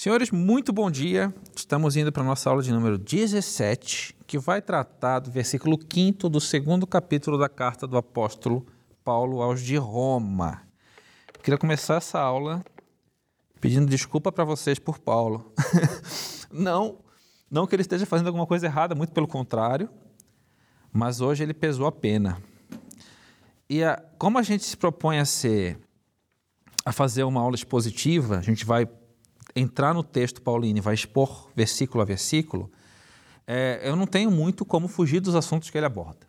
Senhores, muito bom dia. Estamos indo para a nossa aula de número 17, que vai tratar do versículo 5 do segundo capítulo da carta do apóstolo Paulo aos de Roma. Queria começar essa aula pedindo desculpa para vocês por Paulo. não, não que ele esteja fazendo alguma coisa errada, muito pelo contrário, mas hoje ele pesou a pena. E a, como a gente se propõe a ser a fazer uma aula expositiva, a gente vai entrar no texto paulino e vai expor versículo a versículo, é, eu não tenho muito como fugir dos assuntos que ele aborda.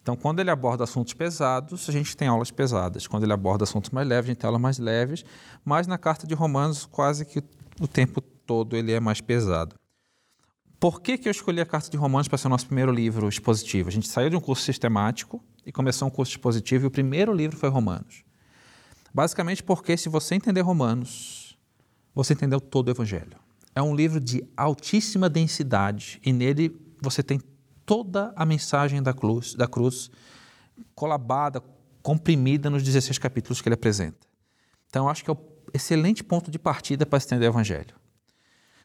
Então, quando ele aborda assuntos pesados, a gente tem aulas pesadas. Quando ele aborda assuntos mais leves, a gente tem aulas mais leves. Mas na carta de Romanos, quase que o tempo todo ele é mais pesado. Por que, que eu escolhi a carta de Romanos para ser o nosso primeiro livro expositivo? A gente saiu de um curso sistemático e começou um curso expositivo e o primeiro livro foi Romanos. Basicamente porque se você entender Romanos, você entendeu todo o Evangelho. É um livro de altíssima densidade e nele você tem toda a mensagem da cruz, da cruz colabada, comprimida nos 16 capítulos que ele apresenta. Então, acho que é um excelente ponto de partida para entender o Evangelho.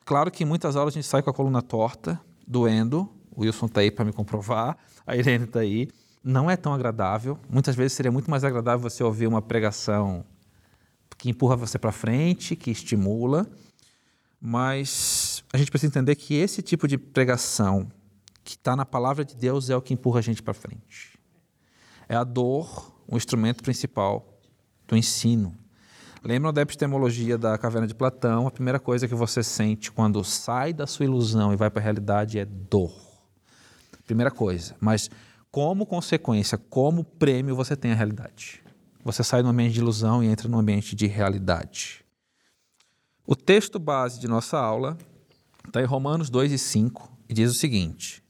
Claro que em muitas aulas a gente sai com a coluna torta, doendo. O Wilson está aí para me comprovar, a Irene está aí. Não é tão agradável. Muitas vezes seria muito mais agradável você ouvir uma pregação que empurra você para frente, que estimula, mas a gente precisa entender que esse tipo de pregação que está na palavra de Deus é o que empurra a gente para frente. É a dor o instrumento principal do ensino. Lembram da epistemologia da caverna de Platão? A primeira coisa que você sente quando sai da sua ilusão e vai para a realidade é dor. Primeira coisa. Mas como consequência, como prêmio, você tem a realidade. Você sai do ambiente de ilusão e entra no ambiente de realidade. O texto base de nossa aula está em Romanos 2 e 5 e diz o seguinte: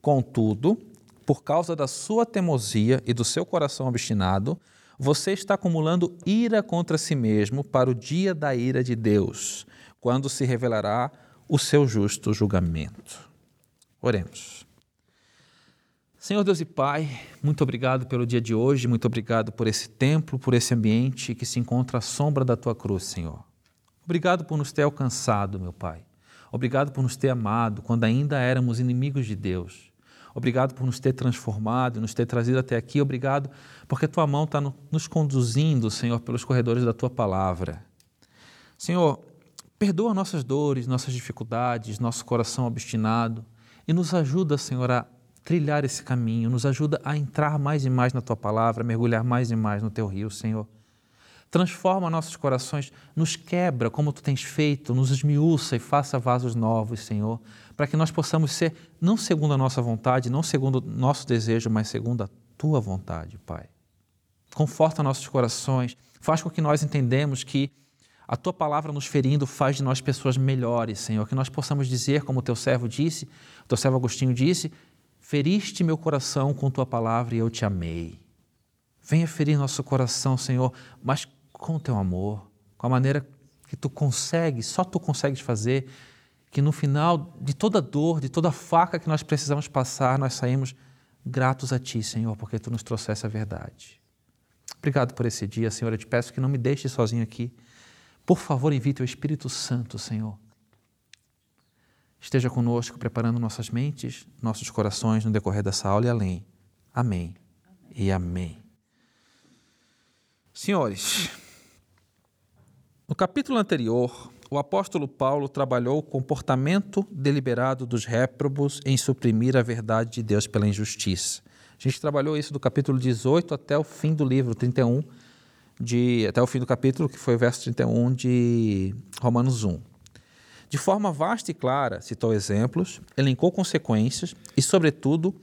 Contudo, por causa da sua teimosia e do seu coração obstinado, você está acumulando ira contra si mesmo para o dia da ira de Deus, quando se revelará o seu justo julgamento. Oremos. Senhor Deus e Pai, muito obrigado pelo dia de hoje, muito obrigado por esse templo, por esse ambiente que se encontra à sombra da tua cruz, Senhor. Obrigado por nos ter alcançado, meu Pai. Obrigado por nos ter amado quando ainda éramos inimigos de Deus. Obrigado por nos ter transformado, nos ter trazido até aqui. Obrigado porque a tua mão está nos conduzindo, Senhor, pelos corredores da tua palavra. Senhor, perdoa nossas dores, nossas dificuldades, nosso coração obstinado e nos ajuda, Senhor, a trilhar esse caminho, nos ajuda a entrar mais e mais na tua palavra, mergulhar mais e mais no teu rio, Senhor. Transforma nossos corações, nos quebra como tu tens feito, nos esmiuça e faça vasos novos, Senhor, para que nós possamos ser não segundo a nossa vontade, não segundo nosso desejo, mas segundo a tua vontade, Pai. Conforta nossos corações, faz com que nós entendemos que a tua palavra nos ferindo faz de nós pessoas melhores, Senhor, que nós possamos dizer, como o teu servo disse, o teu servo Agostinho disse, Feriste meu coração com tua palavra e eu te amei. Venha ferir nosso coração, Senhor, mas com teu amor, com a maneira que tu consegues, só tu consegues fazer, que no final de toda dor, de toda faca que nós precisamos passar, nós saímos gratos a ti, Senhor, porque tu nos trouxeste a verdade. Obrigado por esse dia, Senhor. Eu te peço que não me deixe sozinho aqui. Por favor, envie teu Espírito Santo, Senhor esteja conosco, preparando nossas mentes, nossos corações no decorrer dessa aula e além. Amém e amém. Senhores, no capítulo anterior, o apóstolo Paulo trabalhou o comportamento deliberado dos réprobos em suprimir a verdade de Deus pela injustiça. A gente trabalhou isso do capítulo 18 até o fim do livro 31, de, até o fim do capítulo, que foi o verso 31 de Romanos 1. De forma vasta e clara, citou exemplos, elencou consequências e, sobretudo,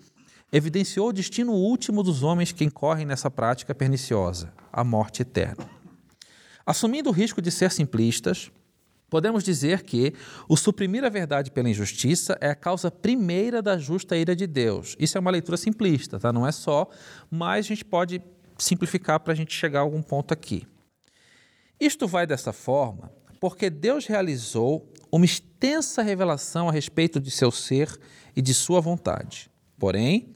evidenciou o destino último dos homens que incorrem nessa prática perniciosa, a morte eterna. Assumindo o risco de ser simplistas, podemos dizer que o suprimir a verdade pela injustiça é a causa primeira da justa ira de Deus. Isso é uma leitura simplista, tá? não é só, mas a gente pode simplificar para a gente chegar a algum ponto aqui. Isto vai dessa forma porque Deus realizou uma extensa revelação a respeito de seu ser e de sua vontade. Porém,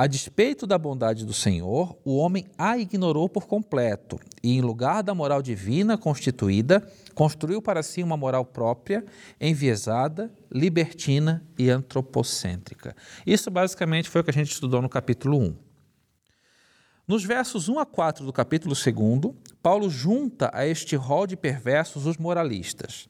A despeito da bondade do Senhor, o homem a ignorou por completo e, em lugar da moral divina constituída, construiu para si uma moral própria, enviesada, libertina e antropocêntrica. Isso basicamente foi o que a gente estudou no capítulo 1. Nos versos 1 a 4 do capítulo 2, Paulo junta a este rol de perversos os moralistas.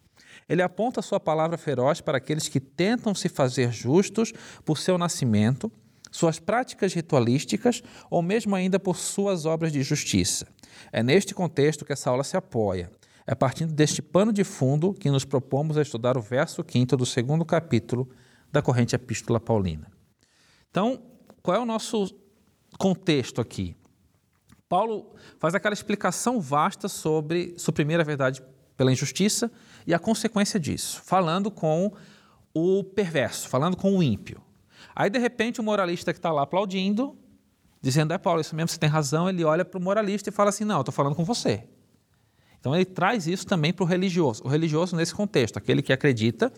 Ele aponta sua palavra feroz para aqueles que tentam se fazer justos por seu nascimento suas práticas ritualísticas ou mesmo ainda por suas obras de justiça. É neste contexto que essa aula se apoia. É partindo deste pano de fundo que nos propomos a estudar o verso 5 do segundo capítulo da corrente Epístola Paulina. Então, qual é o nosso contexto aqui? Paulo faz aquela explicação vasta sobre suprimir a verdade pela injustiça e a consequência disso, falando com o perverso, falando com o ímpio. Aí, de repente, o moralista que está lá aplaudindo, dizendo, é Paulo, isso mesmo, você tem razão, ele olha para o moralista e fala assim, não, estou falando com você. Então, ele traz isso também para o religioso. O religioso, nesse contexto, aquele que acredita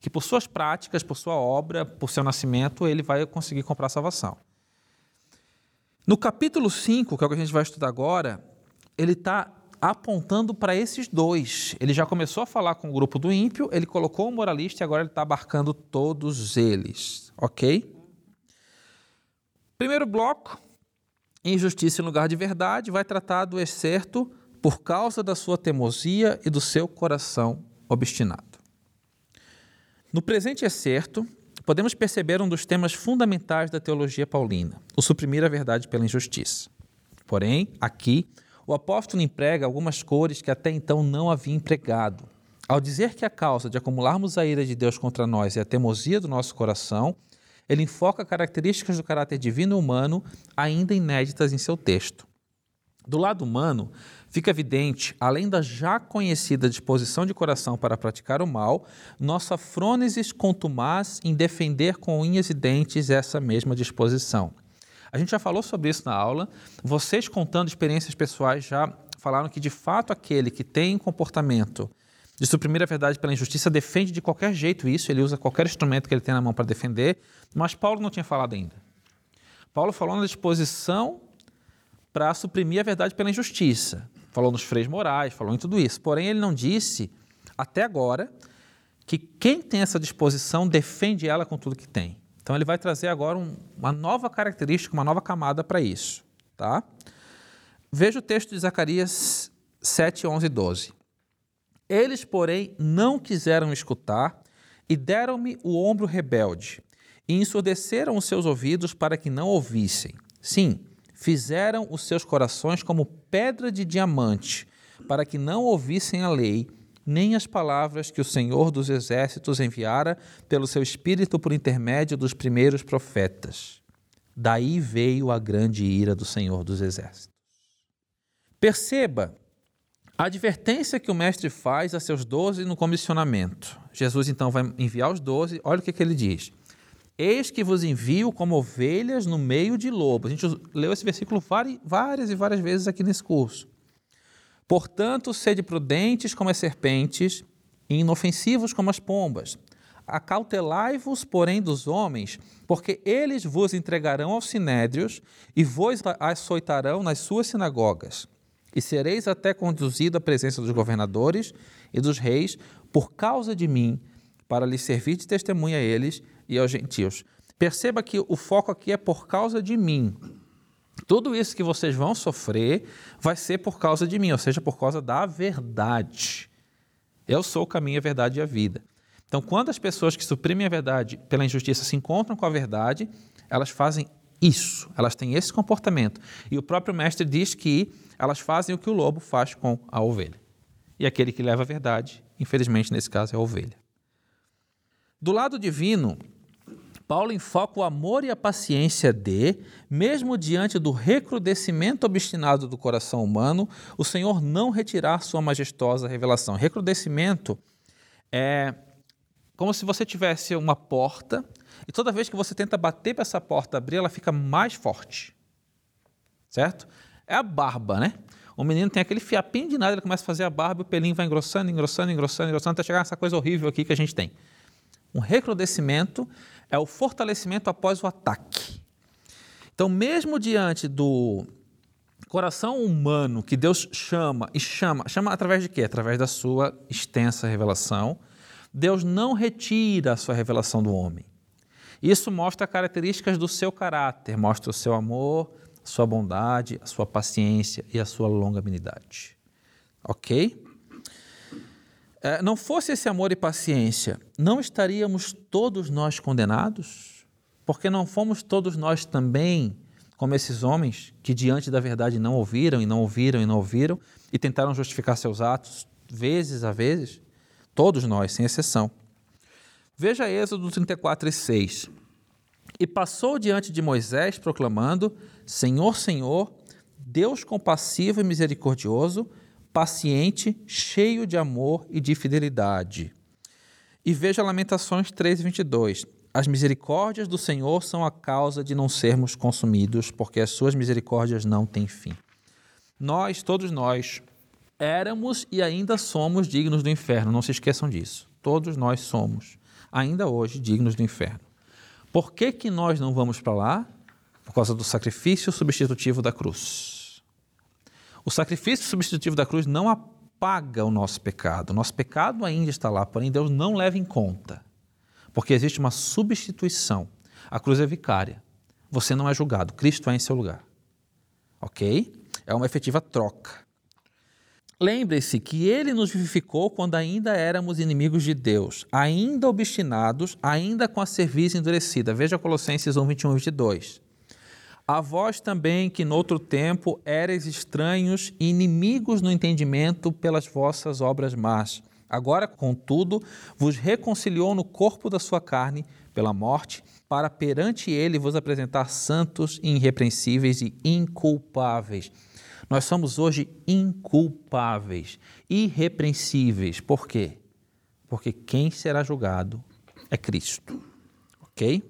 que por suas práticas, por sua obra, por seu nascimento, ele vai conseguir comprar salvação. No capítulo 5, que é o que a gente vai estudar agora, ele está apontando para esses dois. Ele já começou a falar com o grupo do ímpio, ele colocou o moralista e agora ele está abarcando todos eles, ok? Primeiro bloco, injustiça em lugar de verdade, vai tratar do excerto por causa da sua teimosia e do seu coração obstinado. No presente excerto, podemos perceber um dos temas fundamentais da teologia paulina, o suprimir a verdade pela injustiça. Porém, aqui, o apóstolo emprega algumas cores que até então não havia empregado. Ao dizer que a causa de acumularmos a ira de Deus contra nós é a teimosia do nosso coração, ele enfoca características do caráter divino e humano ainda inéditas em seu texto. Do lado humano, fica evidente, além da já conhecida disposição de coração para praticar o mal, nossa frônesis contumaz em defender com unhas e dentes essa mesma disposição. A gente já falou sobre isso na aula. Vocês contando experiências pessoais já falaram que de fato aquele que tem comportamento de suprimir a verdade pela injustiça defende de qualquer jeito isso, ele usa qualquer instrumento que ele tem na mão para defender, mas Paulo não tinha falado ainda. Paulo falou na disposição para suprimir a verdade pela injustiça. Falou nos freios morais, falou em tudo isso. Porém, ele não disse, até agora, que quem tem essa disposição defende ela com tudo que tem. Então ele vai trazer agora um, uma nova característica, uma nova camada para isso. Tá? Veja o texto de Zacarias 7, 11 e 12. Eles, porém, não quiseram escutar e deram-me o ombro rebelde e ensurdeceram os seus ouvidos para que não ouvissem. Sim, fizeram os seus corações como pedra de diamante para que não ouvissem a lei nem as palavras que o Senhor dos Exércitos enviara pelo seu Espírito por intermédio dos primeiros profetas. Daí veio a grande ira do Senhor dos Exércitos. Perceba a advertência que o Mestre faz a seus doze no comissionamento. Jesus então vai enviar os doze, olha o que, que ele diz. Eis que vos envio como ovelhas no meio de lobos. A gente leu esse versículo várias e várias vezes aqui nesse curso. Portanto, sede prudentes como as serpentes e inofensivos como as pombas. Acautelai-vos, porém, dos homens, porque eles vos entregarão aos sinédrios e vos açoitarão nas suas sinagogas. E sereis até conduzido à presença dos governadores e dos reis por causa de mim, para lhes servir de testemunha a eles e aos gentios. Perceba que o foco aqui é por causa de mim. Tudo isso que vocês vão sofrer vai ser por causa de mim, ou seja, por causa da verdade. Eu sou o caminho, a verdade e a vida. Então, quando as pessoas que suprimem a verdade pela injustiça se encontram com a verdade, elas fazem isso, elas têm esse comportamento. E o próprio mestre diz que elas fazem o que o lobo faz com a ovelha. E aquele que leva a verdade, infelizmente nesse caso, é a ovelha. Do lado divino, Paulo enfoca o amor e a paciência de, mesmo diante do recrudescimento obstinado do coração humano, o Senhor não retirar sua majestosa revelação. Recrudescimento é como se você tivesse uma porta e toda vez que você tenta bater para essa porta abrir, ela fica mais forte. Certo? É a barba, né? O menino tem aquele fiapinho de nada, ele começa a fazer a barba e o pelinho vai engrossando, engrossando, engrossando, engrossando, até chegar nessa coisa horrível aqui que a gente tem. Um recrudescimento é o fortalecimento após o ataque. Então, mesmo diante do coração humano que Deus chama e chama, chama através de quê? Através da sua extensa revelação. Deus não retira a sua revelação do homem. Isso mostra características do seu caráter, mostra o seu amor, sua bondade, a sua paciência e a sua longanimidade. Ok? É, não fosse esse amor e paciência, não estaríamos todos nós condenados? Porque não fomos todos nós também como esses homens que diante da verdade não ouviram e não ouviram e não ouviram e tentaram justificar seus atos vezes a vezes? Todos nós, sem exceção. Veja Êxodo 34 e 6. E passou diante de Moisés proclamando: Senhor, Senhor, Deus compassivo e misericordioso, paciente, cheio de amor e de fidelidade. E veja Lamentações 3:22. As misericórdias do Senhor são a causa de não sermos consumidos, porque as suas misericórdias não têm fim. Nós, todos nós, éramos e ainda somos dignos do inferno, não se esqueçam disso. Todos nós somos, ainda hoje, dignos do inferno. Por que, que nós não vamos para lá? Por causa do sacrifício substitutivo da cruz. O sacrifício substitutivo da cruz não apaga o nosso pecado. O nosso pecado ainda está lá, porém Deus não leva em conta. Porque existe uma substituição. A cruz é vicária. Você não é julgado, Cristo é em seu lugar. Ok? É uma efetiva troca. Lembre-se que ele nos vivificou quando ainda éramos inimigos de Deus, ainda obstinados, ainda com a cerviz endurecida. Veja Colossenses 1, 21 e 22. A vós também, que noutro tempo eres estranhos e inimigos no entendimento pelas vossas obras más. Agora, contudo, vos reconciliou no corpo da sua carne pela morte, para perante ele vos apresentar santos, irrepreensíveis e inculpáveis. Nós somos hoje inculpáveis, irrepreensíveis. Por quê? Porque quem será julgado é Cristo. Ok?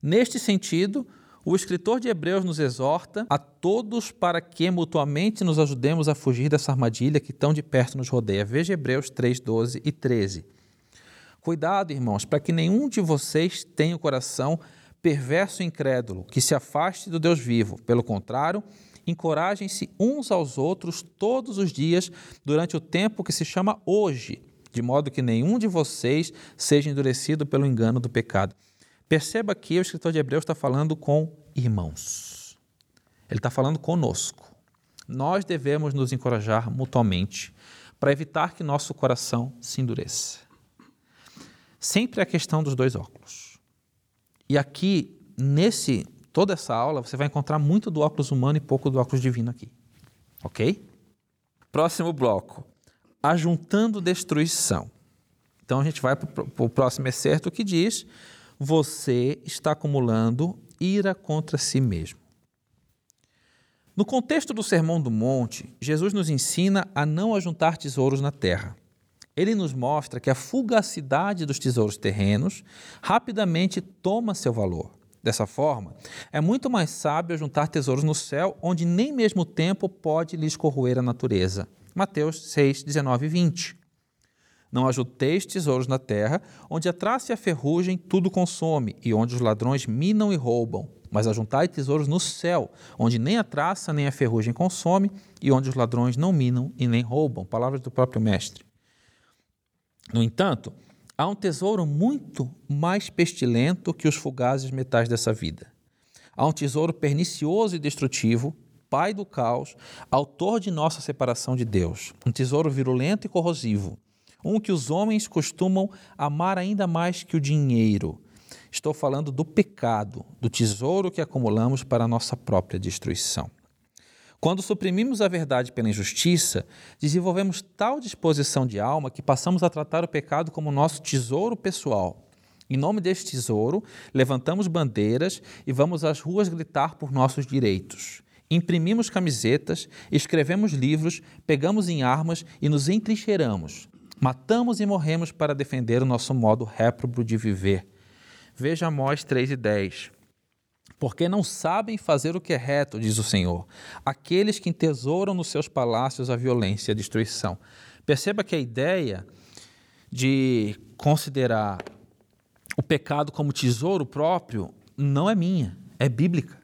Neste sentido, o escritor de Hebreus nos exorta a todos para que mutuamente nos ajudemos a fugir dessa armadilha que tão de perto nos rodeia. Veja Hebreus 3, 12 e 13. Cuidado, irmãos, para que nenhum de vocês tenha o coração perverso e incrédulo, que se afaste do Deus vivo. Pelo contrário, encorajem-se uns aos outros todos os dias durante o tempo que se chama hoje, de modo que nenhum de vocês seja endurecido pelo engano do pecado. Perceba que o escritor de Hebreus está falando com irmãos. Ele está falando conosco. Nós devemos nos encorajar mutuamente para evitar que nosso coração se endureça. Sempre a questão dos dois óculos. E aqui, nesse toda essa aula, você vai encontrar muito do óculos humano e pouco do óculos divino aqui. Ok? Próximo bloco. Ajuntando destruição. Então a gente vai para o próximo excerto que diz você está acumulando ira contra si mesmo. No contexto do Sermão do Monte, Jesus nos ensina a não ajuntar tesouros na terra. Ele nos mostra que a fugacidade dos tesouros terrenos rapidamente toma seu valor. Dessa forma, é muito mais sábio juntar tesouros no céu, onde nem mesmo o tempo pode lhes corroer a natureza. Mateus 6, 19 e 20. Não ajunteis tesouros na terra, onde a traça e a ferrugem tudo consome, e onde os ladrões minam e roubam. Mas ajuntai tesouros no céu, onde nem a traça nem a ferrugem consome, e onde os ladrões não minam e nem roubam. Palavras do próprio Mestre. No entanto, há um tesouro muito mais pestilento que os fugazes metais dessa vida. Há um tesouro pernicioso e destrutivo, pai do caos, autor de nossa separação de Deus. Um tesouro virulento e corrosivo um que os homens costumam amar ainda mais que o dinheiro. Estou falando do pecado, do tesouro que acumulamos para a nossa própria destruição. Quando suprimimos a verdade pela injustiça, desenvolvemos tal disposição de alma que passamos a tratar o pecado como nosso tesouro pessoal. Em nome deste tesouro, levantamos bandeiras e vamos às ruas gritar por nossos direitos. Imprimimos camisetas, escrevemos livros, pegamos em armas e nos entrincheiramos. Matamos e morremos para defender o nosso modo réprobo de viver. Veja Amós 3 e 10. Porque não sabem fazer o que é reto, diz o Senhor, aqueles que entesouram nos seus palácios a violência e a destruição. Perceba que a ideia de considerar o pecado como tesouro próprio não é minha, é bíblica.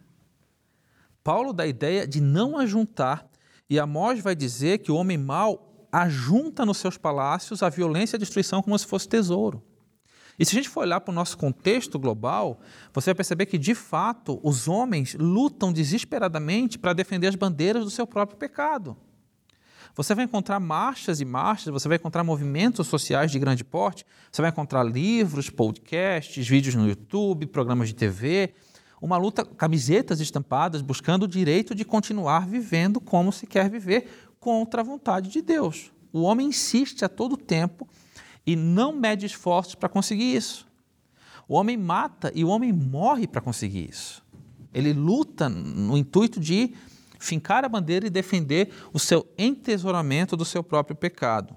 Paulo dá a ideia de não ajuntar, e Amós vai dizer que o homem mau ajunta nos seus palácios a violência e a destruição como se fosse tesouro. E se a gente for olhar para o nosso contexto global, você vai perceber que, de fato, os homens lutam desesperadamente para defender as bandeiras do seu próprio pecado. Você vai encontrar marchas e marchas, você vai encontrar movimentos sociais de grande porte, você vai encontrar livros, podcasts, vídeos no YouTube, programas de TV, uma luta, camisetas estampadas, buscando o direito de continuar vivendo como se quer viver contra a vontade de Deus. O homem insiste a todo tempo e não mede esforços para conseguir isso. O homem mata e o homem morre para conseguir isso. Ele luta no intuito de fincar a bandeira e defender o seu entesouramento do seu próprio pecado.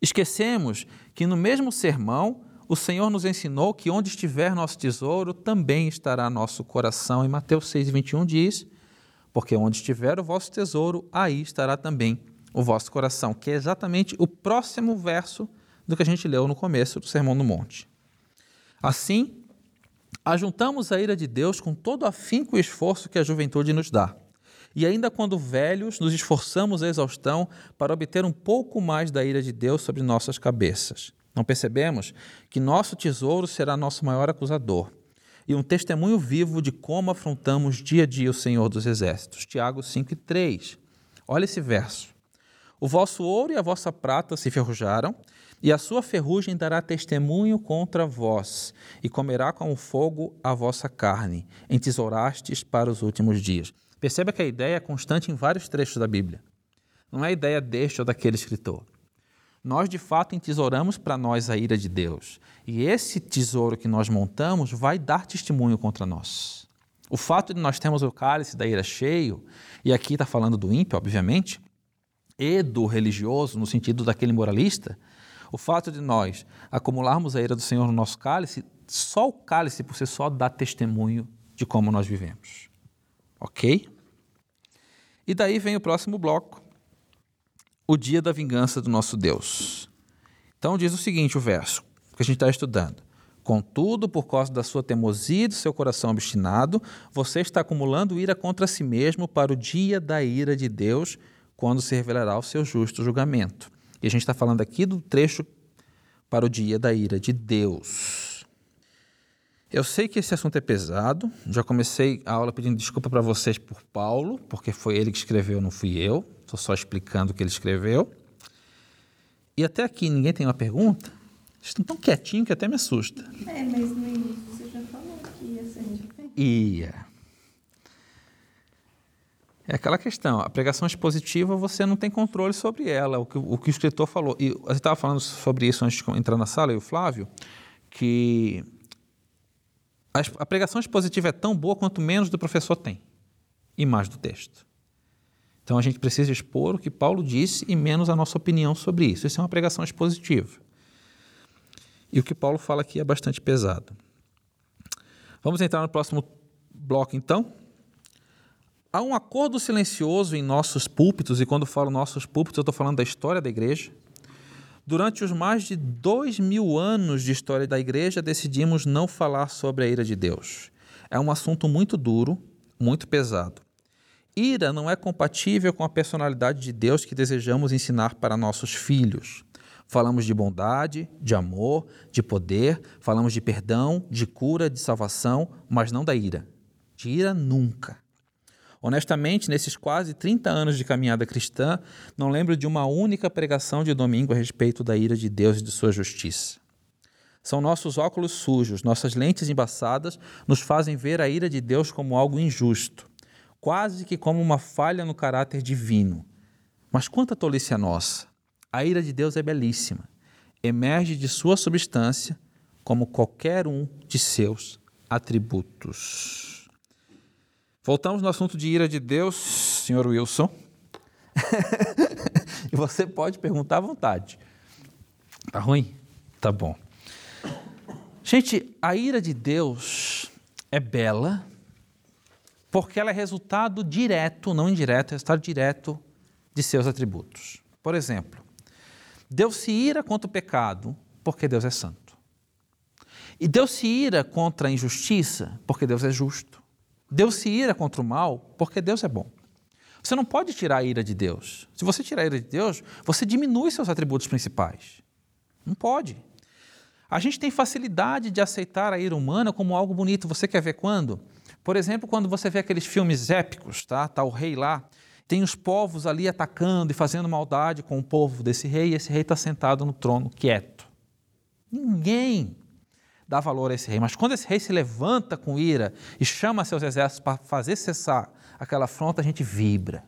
Esquecemos que no mesmo sermão o Senhor nos ensinou que onde estiver nosso tesouro, também estará nosso coração. Em Mateus 6,21 diz: Porque onde estiver o vosso tesouro, aí estará também o vosso coração, que é exatamente o próximo verso do que a gente leu no começo do Sermão do Monte. Assim, ajuntamos a ira de Deus com todo afinco e esforço que a juventude nos dá e ainda quando velhos, nos esforçamos a exaustão para obter um pouco mais da ira de Deus sobre nossas cabeças. Não percebemos que nosso tesouro será nosso maior acusador e um testemunho vivo de como afrontamos dia a dia o Senhor dos Exércitos. Tiago 5 e 3. Olha esse verso. O vosso ouro e a vossa prata se ferrujaram, e a sua ferrugem dará testemunho contra vós, e comerá com o fogo a vossa carne, entesourastes para os últimos dias. Perceba que a ideia é constante em vários trechos da Bíblia. Não é a ideia deste ou daquele escritor. Nós, de fato, entesouramos para nós a ira de Deus. E esse tesouro que nós montamos vai dar testemunho contra nós. O fato de nós termos o cálice da ira cheio, e aqui está falando do ímpio, obviamente, e do religioso, no sentido daquele moralista, o fato de nós acumularmos a ira do Senhor no nosso cálice, só o cálice por si só dá testemunho de como nós vivemos. Ok? E daí vem o próximo bloco, o dia da vingança do nosso Deus. Então diz o seguinte: o verso que a gente está estudando. Contudo, por causa da sua teimosia e do seu coração obstinado, você está acumulando ira contra si mesmo para o dia da ira de Deus, quando se revelará o seu justo julgamento. E a gente está falando aqui do trecho para o dia da ira de Deus. Eu sei que esse assunto é pesado. Já comecei a aula pedindo desculpa para vocês por Paulo, porque foi ele que escreveu, não fui eu. Estou só explicando o que ele escreveu. E até aqui ninguém tem uma pergunta? Vocês estão tão quietinhos que até me assusta. É, mas no início você já falou que ia ser diferente. Ia. É aquela questão, a pregação expositiva você não tem controle sobre ela, o que o, que o escritor falou. E você estava falando sobre isso antes de entrar na sala, e o Flávio, que a pregação expositiva é tão boa quanto menos do professor tem e mais do texto. Então a gente precisa expor o que Paulo disse e menos a nossa opinião sobre isso. Isso é uma pregação expositiva. E o que Paulo fala aqui é bastante pesado. Vamos entrar no próximo bloco então. Há um acordo silencioso em nossos púlpitos, e quando falo nossos púlpitos, eu estou falando da história da igreja Durante os mais de dois mil anos de história da igreja, decidimos não falar sobre a ira de Deus. É um assunto muito duro, muito pesado. Ira não é compatível com a personalidade de Deus que desejamos ensinar para nossos filhos. Falamos de bondade, de amor, de poder, falamos de perdão, de cura, de salvação, mas não da ira. De ira nunca. Honestamente, nesses quase 30 anos de caminhada cristã, não lembro de uma única pregação de domingo a respeito da ira de Deus e de sua justiça. São nossos óculos sujos, nossas lentes embaçadas nos fazem ver a ira de Deus como algo injusto, quase que como uma falha no caráter divino. Mas quanta tolice a nossa! A ira de Deus é belíssima, emerge de sua substância como qualquer um de seus atributos. Voltamos no assunto de ira de Deus, senhor Wilson. e você pode perguntar à vontade. Tá ruim? Tá bom. Gente, a ira de Deus é bela porque ela é resultado direto, não indireto, é resultado direto de seus atributos. Por exemplo, Deus se ira contra o pecado porque Deus é santo. E Deus se ira contra a injustiça porque Deus é justo. Deus se ira contra o mal porque Deus é bom. Você não pode tirar a ira de Deus. Se você tirar a ira de Deus, você diminui seus atributos principais. Não pode. A gente tem facilidade de aceitar a ira humana como algo bonito. Você quer ver quando? Por exemplo, quando você vê aqueles filmes épicos, tá? Tá o rei lá, tem os povos ali atacando e fazendo maldade com o povo desse rei, e esse rei está sentado no trono, quieto. Ninguém dá valor a esse rei. Mas quando esse rei se levanta com ira e chama seus exércitos para fazer cessar aquela afronta, a gente vibra.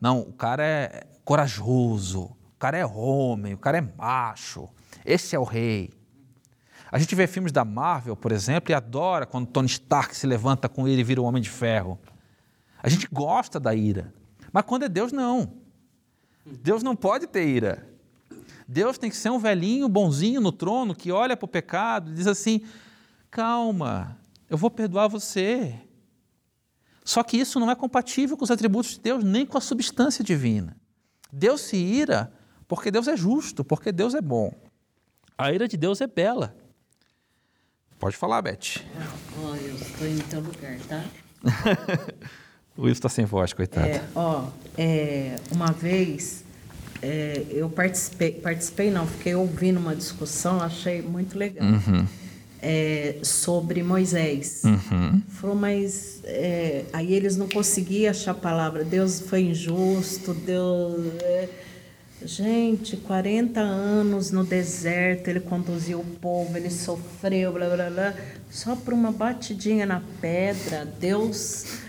Não, o cara é corajoso, o cara é homem, o cara é macho. Esse é o rei. A gente vê filmes da Marvel, por exemplo, e adora quando Tony Stark se levanta com ira e vira o Homem de Ferro. A gente gosta da ira. Mas quando é Deus, não. Deus não pode ter ira. Deus tem que ser um velhinho bonzinho no trono que olha para o pecado e diz assim: calma, eu vou perdoar você. Só que isso não é compatível com os atributos de Deus, nem com a substância divina. Deus se ira porque Deus é justo, porque Deus é bom. A ira de Deus é bela. Pode falar, Beth. Ó, eu estou em teu lugar, tá? o Wilson está sem voz, coitado. É, ó, é, uma vez é, eu participei, participei não, fiquei ouvindo uma discussão, achei muito legal. Uhum. É, sobre Moisés. Uhum. Falou, mas é, aí eles não conseguiam achar a palavra. Deus foi injusto, Deus. é. Gente, 40 anos no deserto, ele conduziu o povo, ele sofreu, blá blá blá, só por uma batidinha na pedra, Deus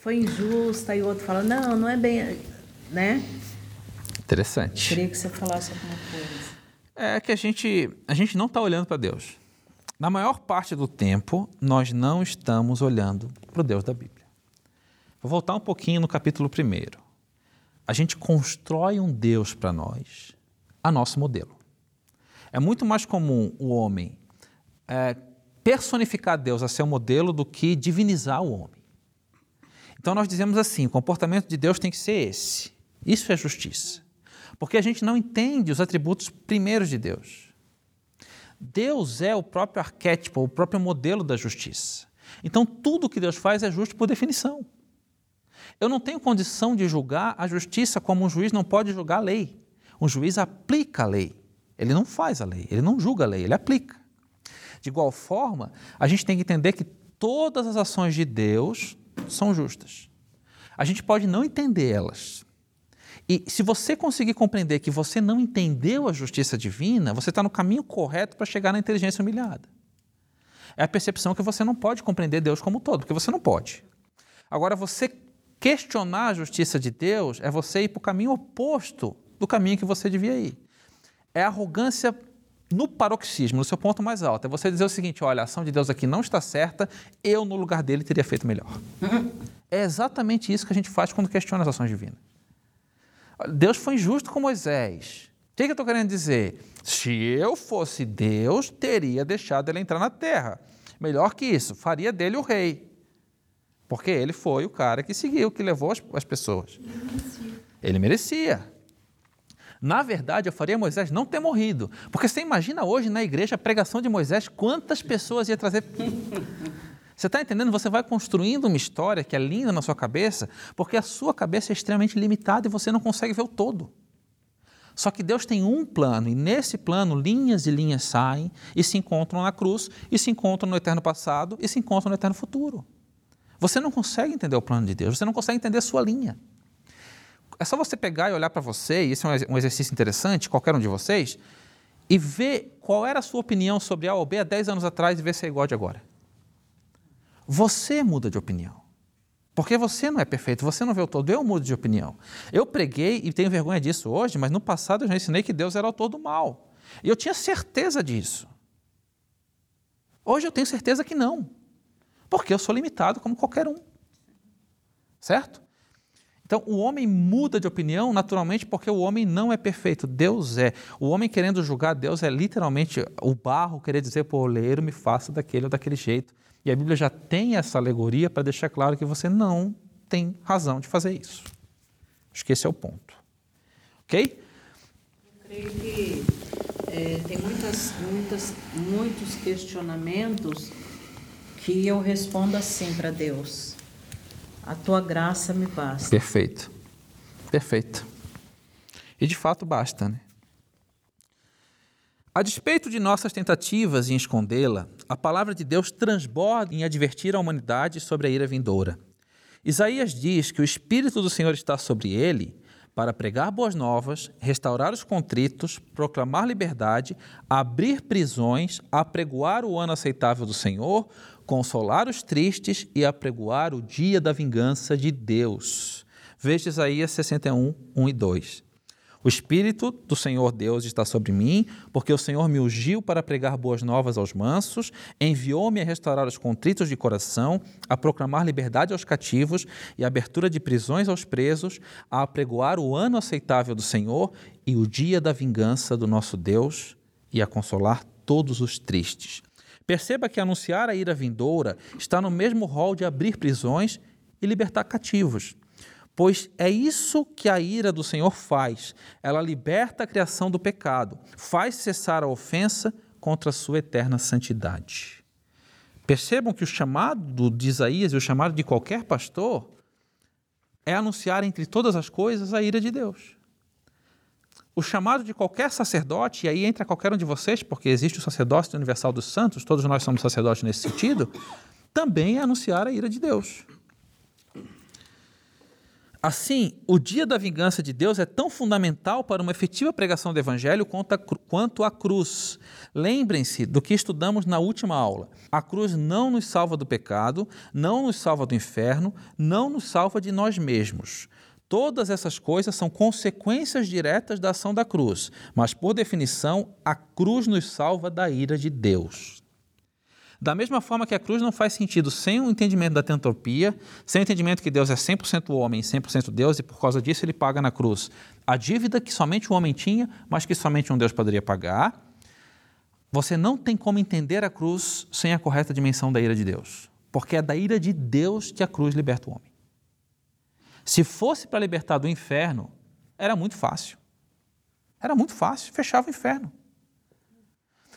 foi injusto. Aí o outro fala, não, não é bem. Né? Interessante. Queria que você falasse alguma coisa. É que a gente, a gente não está olhando para Deus. Na maior parte do tempo, nós não estamos olhando para o Deus da Bíblia. Vou voltar um pouquinho no capítulo 1. A gente constrói um Deus para nós, a nosso modelo. É muito mais comum o homem é, personificar Deus a seu modelo do que divinizar o homem. Então nós dizemos assim: o comportamento de Deus tem que ser esse. Isso é justiça. Porque a gente não entende os atributos primeiros de Deus. Deus é o próprio arquétipo, o próprio modelo da justiça. Então, tudo que Deus faz é justo por definição. Eu não tenho condição de julgar a justiça como um juiz não pode julgar a lei. Um juiz aplica a lei. Ele não faz a lei, ele não julga a lei, ele aplica. De igual forma, a gente tem que entender que todas as ações de Deus são justas. A gente pode não entender elas, e se você conseguir compreender que você não entendeu a justiça divina, você está no caminho correto para chegar na inteligência humilhada. É a percepção que você não pode compreender Deus como um todo, porque você não pode. Agora, você questionar a justiça de Deus é você ir para o caminho oposto do caminho que você devia ir. É arrogância no paroxismo, no seu ponto mais alto. É você dizer o seguinte: olha, a ação de Deus aqui não está certa, eu no lugar dele teria feito melhor. É exatamente isso que a gente faz quando questiona as ações divinas. Deus foi injusto com Moisés. O que, eu estou querendo dizer? Se eu fosse Deus, teria deixado ele entrar na terra. Melhor que isso, faria dele o rei. Porque ele foi o cara que seguiu, que levou as, as pessoas. Ele merecia. ele merecia. Na verdade, eu faria Moisés não ter morrido. Porque você imagina hoje na igreja a pregação de Moisés, quantas pessoas ia trazer. Você está entendendo? Você vai construindo uma história que é linda na sua cabeça, porque a sua cabeça é extremamente limitada e você não consegue ver o todo. Só que Deus tem um plano, e nesse plano linhas e linhas saem e se encontram na cruz, e se encontram no eterno passado, e se encontram no eterno futuro. Você não consegue entender o plano de Deus, você não consegue entender a sua linha. É só você pegar e olhar para você, e esse é um exercício interessante, qualquer um de vocês, e ver qual era a sua opinião sobre A ou B há 10 anos atrás e ver se é igual de agora. Você muda de opinião. Porque você não é perfeito, você não vê o todo, eu mudo de opinião. Eu preguei e tenho vergonha disso hoje, mas no passado eu já ensinei que Deus era o todo mal. E eu tinha certeza disso. Hoje eu tenho certeza que não. Porque eu sou limitado como qualquer um. Certo? Então, o homem muda de opinião naturalmente porque o homem não é perfeito, Deus é. O homem querendo julgar Deus é literalmente o barro querer dizer o oleiro, me faça daquele ou daquele jeito. E a Bíblia já tem essa alegoria para deixar claro que você não tem razão de fazer isso. Acho que esse é o ponto. Ok? Eu creio que é, tem muitas, muitas, muitos questionamentos que eu respondo assim para Deus: A tua graça me basta. Perfeito. Perfeito. E de fato basta, né? A despeito de nossas tentativas em escondê-la, a palavra de Deus transborda em advertir a humanidade sobre a ira vindoura. Isaías diz que o Espírito do Senhor está sobre ele para pregar boas novas, restaurar os contritos, proclamar liberdade, abrir prisões, apregoar o ano aceitável do Senhor, consolar os tristes e apregoar o dia da vingança de Deus. Veja Isaías 61, 1 e 2. O Espírito do Senhor Deus está sobre mim, porque o Senhor me ungiu para pregar boas novas aos mansos, enviou-me a restaurar os contritos de coração, a proclamar liberdade aos cativos e abertura de prisões aos presos, a apregoar o ano aceitável do Senhor e o dia da vingança do nosso Deus e a consolar todos os tristes. Perceba que anunciar a ira vindoura está no mesmo rol de abrir prisões e libertar cativos. Pois é isso que a ira do Senhor faz. Ela liberta a criação do pecado, faz cessar a ofensa contra a sua eterna santidade. Percebam que o chamado de Isaías e o chamado de qualquer pastor é anunciar entre todas as coisas a ira de Deus. O chamado de qualquer sacerdote, e aí entra qualquer um de vocês, porque existe o sacerdócio universal dos santos, todos nós somos sacerdotes nesse sentido, também é anunciar a ira de Deus. Assim, o dia da vingança de Deus é tão fundamental para uma efetiva pregação do Evangelho quanto a cruz. Lembrem-se do que estudamos na última aula. A cruz não nos salva do pecado, não nos salva do inferno, não nos salva de nós mesmos. Todas essas coisas são consequências diretas da ação da cruz, mas, por definição, a cruz nos salva da ira de Deus. Da mesma forma que a cruz não faz sentido sem o entendimento da tentropia, sem o entendimento que Deus é 100% homem e 100% Deus, e por causa disso ele paga na cruz a dívida que somente o homem tinha, mas que somente um Deus poderia pagar. Você não tem como entender a cruz sem a correta dimensão da ira de Deus, porque é da ira de Deus que a cruz liberta o homem. Se fosse para libertar do inferno, era muito fácil. Era muito fácil, fechava o inferno.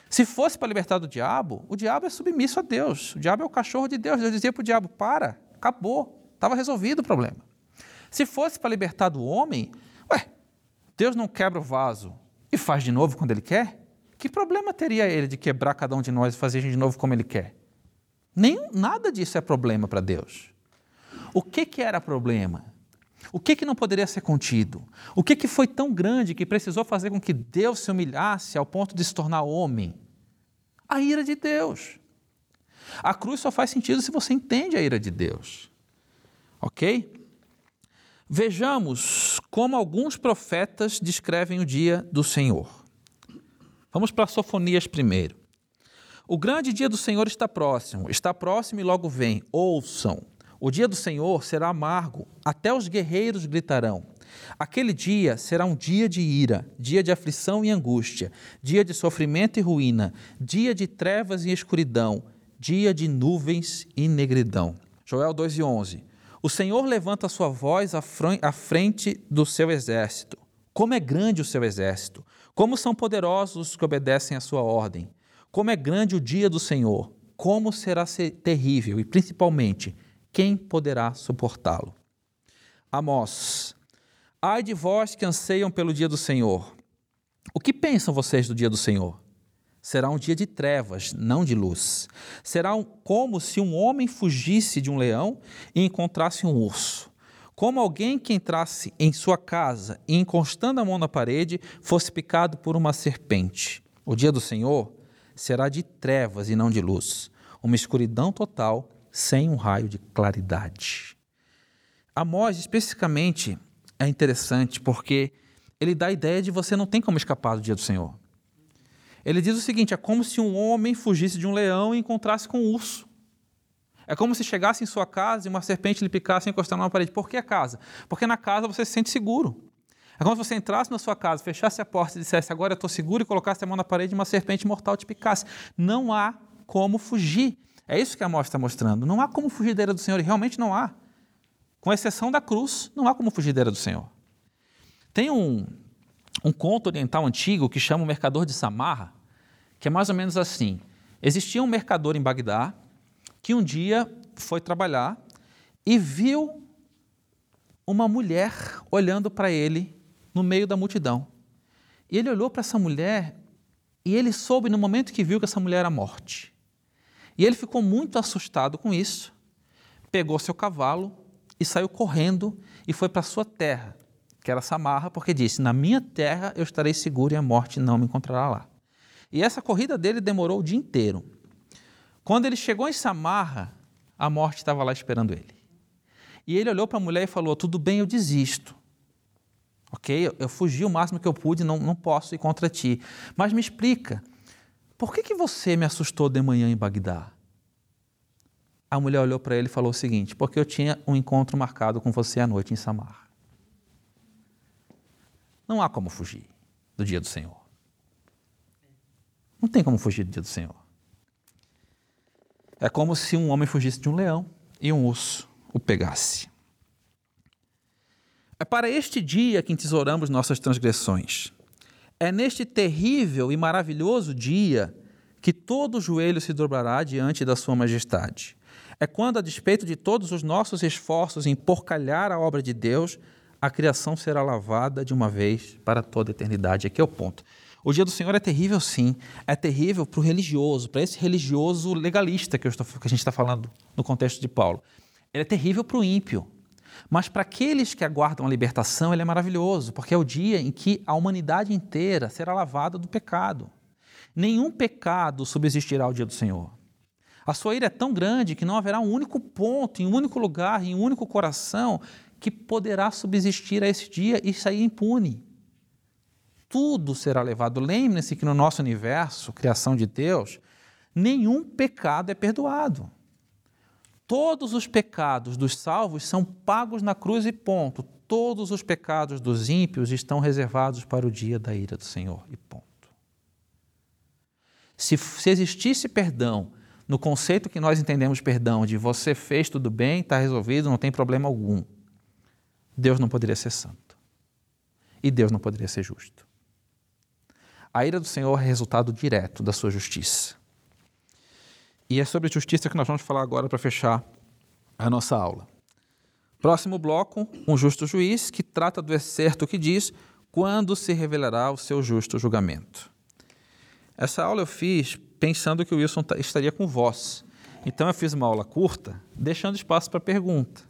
Se fosse para libertar do diabo, o diabo é submisso a Deus. O diabo é o cachorro de Deus. Deus dizia para o diabo: para, acabou, estava resolvido o problema. Se fosse para libertar do homem, ué, Deus não quebra o vaso e faz de novo quando ele quer? Que problema teria ele de quebrar cada um de nós e fazer de novo como ele quer? Nem, nada disso é problema para Deus. O que, que era problema? O que, que não poderia ser contido? O que, que foi tão grande que precisou fazer com que Deus se humilhasse ao ponto de se tornar homem? A ira de Deus. A cruz só faz sentido se você entende a ira de Deus. Ok? Vejamos como alguns profetas descrevem o dia do Senhor. Vamos para Sofonias primeiro. O grande dia do Senhor está próximo, está próximo e logo vem. Ouçam. O dia do Senhor será amargo, até os guerreiros gritarão. Aquele dia será um dia de ira, dia de aflição e angústia, dia de sofrimento e ruína, dia de trevas e escuridão, dia de nuvens e negridão. Joel 2 e 11. O Senhor levanta a sua voz à frente do seu exército. Como é grande o seu exército! Como são poderosos os que obedecem à sua ordem! Como é grande o dia do Senhor! Como será terrível e, principalmente, quem poderá suportá-lo? Amós, ai de vós que anseiam pelo dia do Senhor. O que pensam vocês do dia do Senhor? Será um dia de trevas, não de luz. Será um, como se um homem fugisse de um leão e encontrasse um urso. Como alguém que entrasse em sua casa e, encostando a mão na parede, fosse picado por uma serpente. O dia do Senhor será de trevas e não de luz, uma escuridão total sem um raio de claridade. Amós, especificamente, é interessante porque ele dá a ideia de você não tem como escapar do dia do Senhor. Ele diz o seguinte: é como se um homem fugisse de um leão e encontrasse com um urso. É como se chegasse em sua casa e uma serpente lhe picasse e encostasse numa parede. Por que a casa? Porque na casa você se sente seguro. É como se você entrasse na sua casa, fechasse a porta e dissesse agora eu estou seguro e colocasse a mão na parede e uma serpente mortal te picasse. Não há como fugir. É isso que a morte está mostrando. Não há como fugir da ira do Senhor, e realmente não há. Com exceção da cruz, não há como fugir da ira do Senhor. Tem um, um conto oriental antigo que chama o Mercador de Samarra. que é mais ou menos assim: existia um mercador em Bagdá que um dia foi trabalhar e viu uma mulher olhando para ele no meio da multidão. E ele olhou para essa mulher e ele soube no momento que viu que essa mulher era morte. E ele ficou muito assustado com isso, pegou seu cavalo e saiu correndo e foi para sua terra, que era Samarra, porque disse: Na minha terra eu estarei seguro e a morte não me encontrará lá. E essa corrida dele demorou o dia inteiro. Quando ele chegou em Samarra, a morte estava lá esperando ele. E ele olhou para a mulher e falou: Tudo bem, eu desisto. Ok? Eu, fugi o máximo que eu pude, não, não posso ir contra ti. Mas me explica, por que, que você me assustou de manhã em Bagdá? A mulher olhou para ele e falou o seguinte: Porque eu tinha um encontro marcado com você à noite em Samar. Não há como fugir do dia do Senhor. Não tem como fugir do dia do Senhor. É como se um homem fugisse de um leão e um urso o pegasse. É para este dia que entesouramos nossas transgressões. É neste terrível e maravilhoso dia que todo joelho se dobrará diante da Sua Majestade. É quando, a despeito de todos os nossos esforços em porcalhar a obra de Deus, a criação será lavada de uma vez para toda a eternidade. Aqui é o ponto. O dia do Senhor é terrível, sim. É terrível para o religioso, para esse religioso legalista que, estou, que a gente está falando no contexto de Paulo. Ele é terrível para o ímpio. Mas para aqueles que aguardam a libertação, ele é maravilhoso, porque é o dia em que a humanidade inteira será lavada do pecado. Nenhum pecado subsistirá ao dia do Senhor. A sua ira é tão grande que não haverá um único ponto, em um único lugar, em um único coração que poderá subsistir a esse dia e sair impune. Tudo será levado. Lembre-se que no nosso universo, criação de Deus, nenhum pecado é perdoado. Todos os pecados dos salvos são pagos na cruz e ponto. Todos os pecados dos ímpios estão reservados para o dia da ira do Senhor e ponto. Se, se existisse perdão no conceito que nós entendemos perdão, de você fez tudo bem, está resolvido, não tem problema algum, Deus não poderia ser santo. E Deus não poderia ser justo. A ira do Senhor é resultado direto da sua justiça. E é sobre justiça que nós vamos falar agora para fechar a nossa aula. Próximo bloco, um justo juiz que trata do excerto que diz quando se revelará o seu justo julgamento. Essa aula eu fiz pensando que o Wilson estaria com voz. Então eu fiz uma aula curta, deixando espaço para pergunta.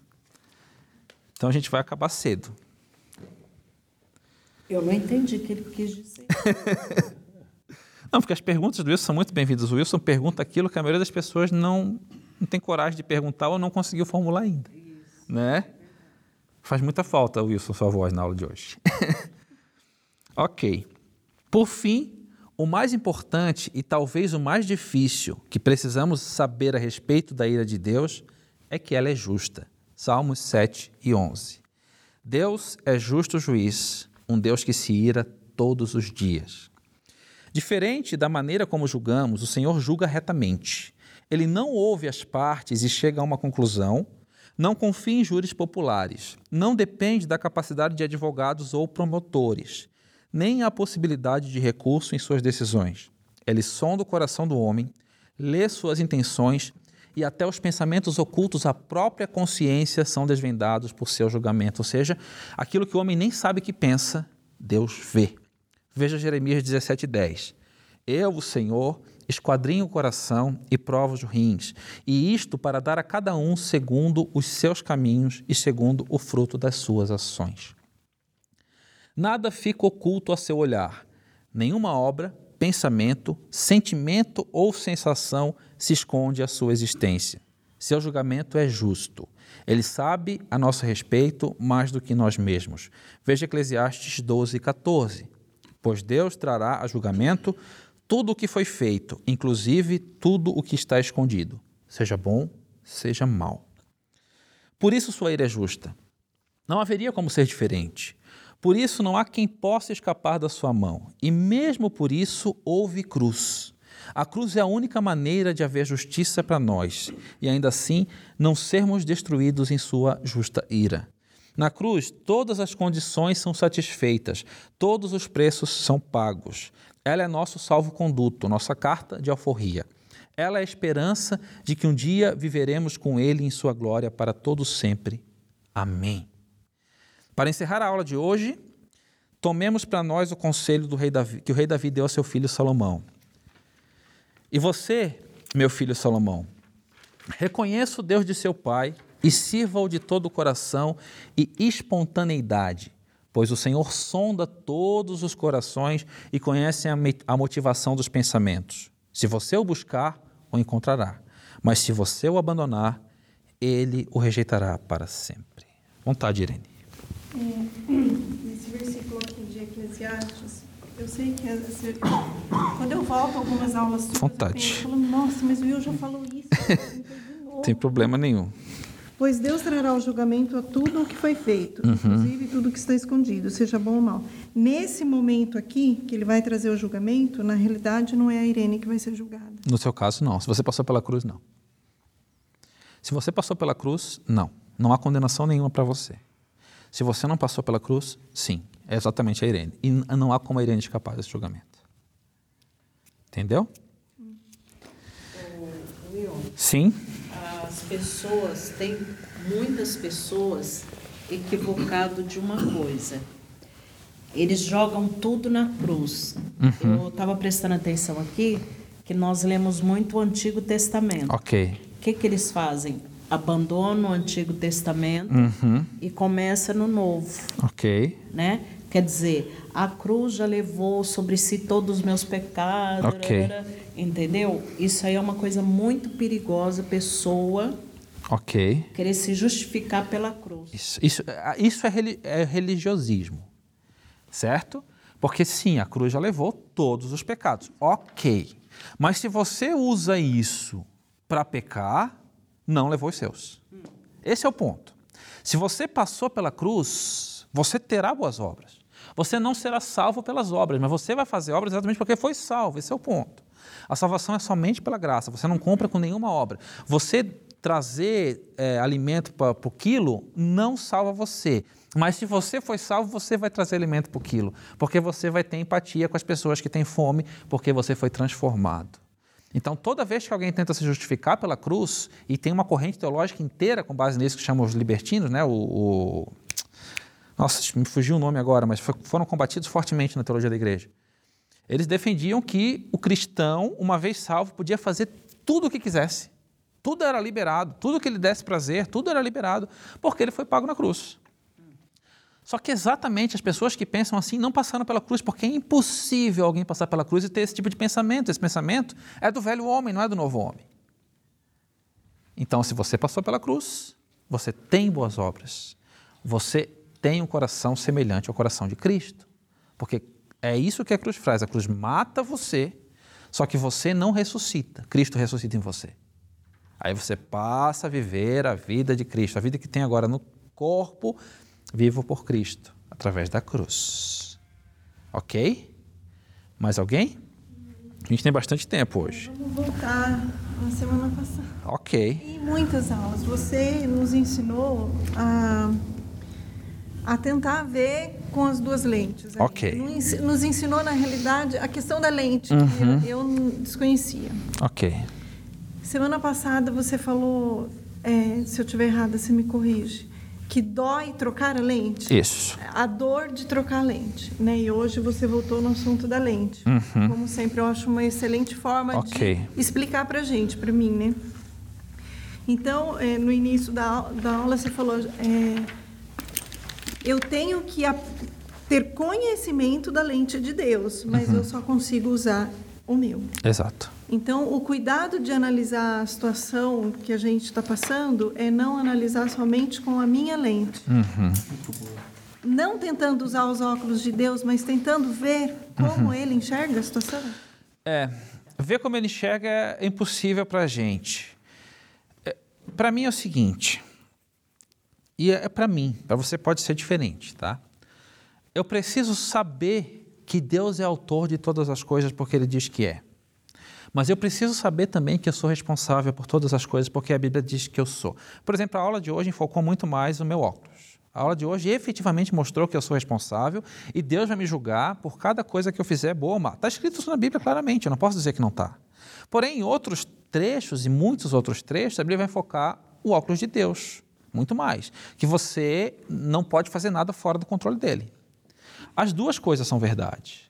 Então a gente vai acabar cedo. Eu não entendi o que ele quis dizer. Não, porque as perguntas do Wilson são muito bem-vindas. O Wilson pergunta aquilo que a maioria das pessoas não, não tem coragem de perguntar ou não conseguiu formular ainda. Isso. Né? Faz muita falta, Wilson, sua voz na aula de hoje. ok. Por fim, o mais importante e talvez o mais difícil que precisamos saber a respeito da ira de Deus é que ela é justa. Salmos 7 e 11. Deus é justo juiz, um Deus que se ira todos os dias. Diferente da maneira como julgamos, o Senhor julga retamente. Ele não ouve as partes e chega a uma conclusão, não confia em júris populares, não depende da capacidade de advogados ou promotores, nem a possibilidade de recurso em suas decisões. Ele sonda o coração do homem, lê suas intenções e até os pensamentos ocultos à própria consciência são desvendados por seu julgamento. Ou seja, aquilo que o homem nem sabe que pensa, Deus vê. Veja Jeremias 17,10. Eu, o Senhor, esquadrinho o coração e provo os rins, e isto para dar a cada um segundo os seus caminhos e segundo o fruto das suas ações. Nada fica oculto a seu olhar, nenhuma obra, pensamento, sentimento ou sensação se esconde à sua existência. Seu julgamento é justo. Ele sabe a nosso respeito mais do que nós mesmos. Veja Eclesiastes 12, 14 pois Deus trará a julgamento tudo o que foi feito, inclusive tudo o que está escondido, seja bom, seja mal. Por isso sua ira é justa. Não haveria como ser diferente. Por isso não há quem possa escapar da sua mão. E mesmo por isso houve cruz. A cruz é a única maneira de haver justiça para nós e ainda assim não sermos destruídos em sua justa ira. Na cruz, todas as condições são satisfeitas, todos os preços são pagos. Ela é nosso salvo-conduto, nossa carta de alforria. Ela é a esperança de que um dia viveremos com Ele em Sua glória para todos sempre. Amém. Para encerrar a aula de hoje, tomemos para nós o conselho Davi, que o rei Davi deu ao seu filho Salomão. E você, meu filho Salomão, reconheça o Deus de seu pai e sirva-o de todo o coração e espontaneidade, pois o Senhor sonda todos os corações e conhece a motivação dos pensamentos. Se você o buscar, o encontrará, mas se você o abandonar, ele o rejeitará para sempre. Vontade, Irene. É, nesse versículo aqui de Eclesiastes, eu sei que é, quando eu volto algumas aulas Vontade. eu falo, nossa, mas o Will já falou isso. Não tem problema nenhum. Pois Deus trará o julgamento a tudo o que foi feito, uhum. inclusive tudo o que está escondido, seja bom ou mal. Nesse momento aqui, que ele vai trazer o julgamento, na realidade não é a Irene que vai ser julgada. No seu caso, não. Se você passou pela cruz, não. Se você passou pela cruz, não. Não há condenação nenhuma para você. Se você não passou pela cruz, sim. É exatamente a Irene. E não há como a Irene escapar desse julgamento. Entendeu? Sim as pessoas têm muitas pessoas equivocado de uma coisa. Eles jogam tudo na cruz. Uhum. Eu estava prestando atenção aqui que nós lemos muito o Antigo Testamento. Ok. O que, que eles fazem? Abandonam o Antigo Testamento uhum. e começa no Novo. Ok. Né? Quer dizer, a cruz já levou sobre si todos os meus pecados. Ok. Entendeu? Isso aí é uma coisa muito perigosa, pessoa. Ok. Querer se justificar pela cruz. Isso, isso, isso é, é religiosismo, certo? Porque sim, a cruz já levou todos os pecados. Ok. Mas se você usa isso para pecar, não levou os seus. Esse é o ponto. Se você passou pela cruz, você terá boas obras. Você não será salvo pelas obras, mas você vai fazer obras exatamente porque foi salvo. Esse é o ponto. A salvação é somente pela graça, você não compra com nenhuma obra. Você trazer é, alimento para o quilo não salva você. Mas se você foi salvo, você vai trazer alimento para o quilo, porque você vai ter empatia com as pessoas que têm fome, porque você foi transformado. Então, toda vez que alguém tenta se justificar pela cruz, e tem uma corrente teológica inteira com base nisso que chamam os libertinos, né? o, o... Nossa, me fugiu o nome agora, mas foram combatidos fortemente na teologia da igreja. Eles defendiam que o cristão, uma vez salvo, podia fazer tudo o que quisesse. Tudo era liberado, tudo que ele desse prazer, tudo era liberado, porque ele foi pago na cruz. Só que exatamente as pessoas que pensam assim não passaram pela cruz, porque é impossível alguém passar pela cruz e ter esse tipo de pensamento. Esse pensamento é do velho homem, não é do novo homem. Então, se você passou pela cruz, você tem boas obras. Você tem um coração semelhante ao coração de Cristo. Porque é isso que a cruz faz. A cruz mata você, só que você não ressuscita. Cristo ressuscita em você. Aí você passa a viver a vida de Cristo, a vida que tem agora no corpo, vivo por Cristo, através da cruz. Ok? Mais alguém? A gente tem bastante tempo hoje. Vamos voltar à semana passada. Ok. Em muitas aulas, você nos ensinou a a tentar ver com as duas lentes. Ok. Nos ensinou, na realidade, a questão da lente, uhum. que eu desconhecia. Ok. Semana passada você falou, é, se eu estiver errada, você me corrige, que dói trocar a lente. Isso. A dor de trocar a lente. Né? E hoje você voltou no assunto da lente. Uhum. Como sempre, eu acho uma excelente forma okay. de explicar para gente, para mim, né? Então, é, no início da, da aula, você falou... É, eu tenho que ter conhecimento da lente de Deus, mas uhum. eu só consigo usar o meu. Exato. Então, o cuidado de analisar a situação que a gente está passando é não analisar somente com a minha lente. Uhum. Não tentando usar os óculos de Deus, mas tentando ver como uhum. ele enxerga a situação. É, ver como ele enxerga é impossível para a gente. É, para mim é o seguinte: e é para mim, para você pode ser diferente, tá? Eu preciso saber que Deus é autor de todas as coisas porque Ele diz que é. Mas eu preciso saber também que eu sou responsável por todas as coisas porque a Bíblia diz que eu sou. Por exemplo, a aula de hoje focou muito mais no meu óculos. A aula de hoje efetivamente mostrou que eu sou responsável e Deus vai me julgar por cada coisa que eu fizer, boa ou má. Está escrito isso na Bíblia claramente, eu não posso dizer que não está. Porém, em outros trechos e muitos outros trechos, a Bíblia vai focar o óculos de Deus, muito mais. Que você não pode fazer nada fora do controle dele. As duas coisas são verdade.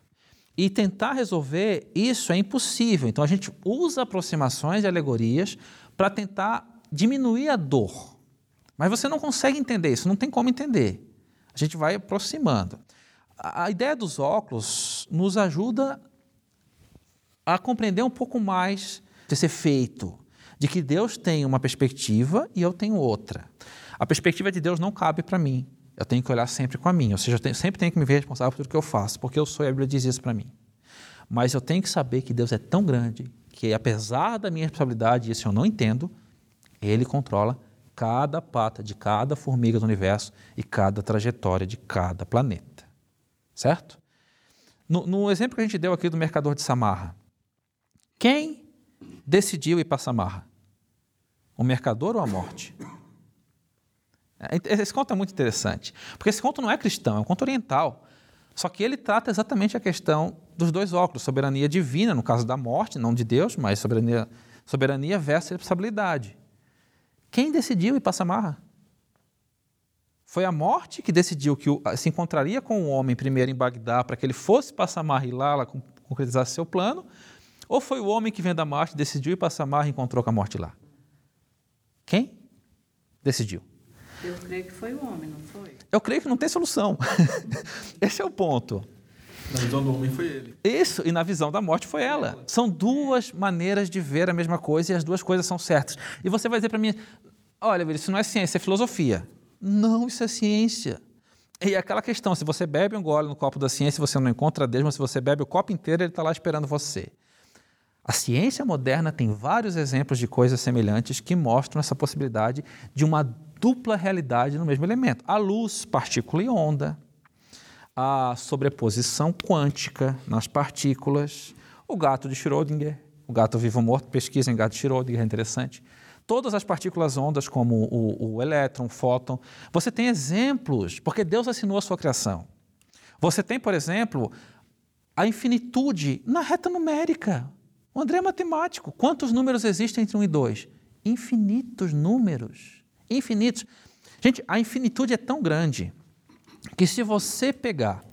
E tentar resolver isso é impossível. Então a gente usa aproximações e alegorias para tentar diminuir a dor. Mas você não consegue entender isso, não tem como entender. A gente vai aproximando. A ideia dos óculos nos ajuda a compreender um pouco mais desse efeito, de que Deus tem uma perspectiva e eu tenho outra. A perspectiva de Deus não cabe para mim. Eu tenho que olhar sempre com a minha. Ou seja, eu tenho, sempre tenho que me ver responsável por tudo que eu faço, porque eu sou e a Bíblia diz isso para mim. Mas eu tenho que saber que Deus é tão grande que, apesar da minha responsabilidade, isso eu não entendo, Ele controla cada pata de cada formiga do universo e cada trajetória de cada planeta. Certo? No, no exemplo que a gente deu aqui do mercador de Samarra, quem decidiu ir para Samarra? O mercador ou a morte? É, esse conto é muito interessante, porque esse conto não é cristão, é um conto oriental. Só que ele trata exatamente a questão dos dois óculos, soberania divina, no caso da morte, não de Deus, mas soberania, soberania versus responsabilidade. Quem decidiu ir para Samarra? Foi a morte que decidiu que se encontraria com o homem primeiro em Bagdá para que ele fosse para Samarra e lá, lá concretizasse seu plano, ou foi o homem que vem da morte, decidiu ir para Samarra e encontrou com a morte lá? Quem decidiu? Eu creio que foi o homem, não foi? Eu creio que não tem solução. Esse é o ponto. Na visão do homem foi ele. Isso, e na visão da morte foi ela. São duas maneiras de ver a mesma coisa e as duas coisas são certas. E você vai dizer para mim: olha, isso não é ciência, é filosofia. Não, isso é ciência. E é aquela questão: se você bebe um gole no copo da ciência, você não encontra Deus, mas se você bebe o copo inteiro, ele está lá esperando você. A ciência moderna tem vários exemplos de coisas semelhantes que mostram essa possibilidade de uma dupla realidade no mesmo elemento. A luz, partícula e onda, a sobreposição quântica nas partículas, o gato de Schrödinger, o gato vivo morto, pesquisa em gato de Schrödinger, é interessante. Todas as partículas ondas, como o, o elétron, o fóton. Você tem exemplos, porque Deus assinou a sua criação. Você tem, por exemplo, a infinitude na reta numérica. O André é matemático. Quantos números existem entre 1 e 2? Infinitos números. Infinitos. Gente, a infinitude é tão grande que se você pegar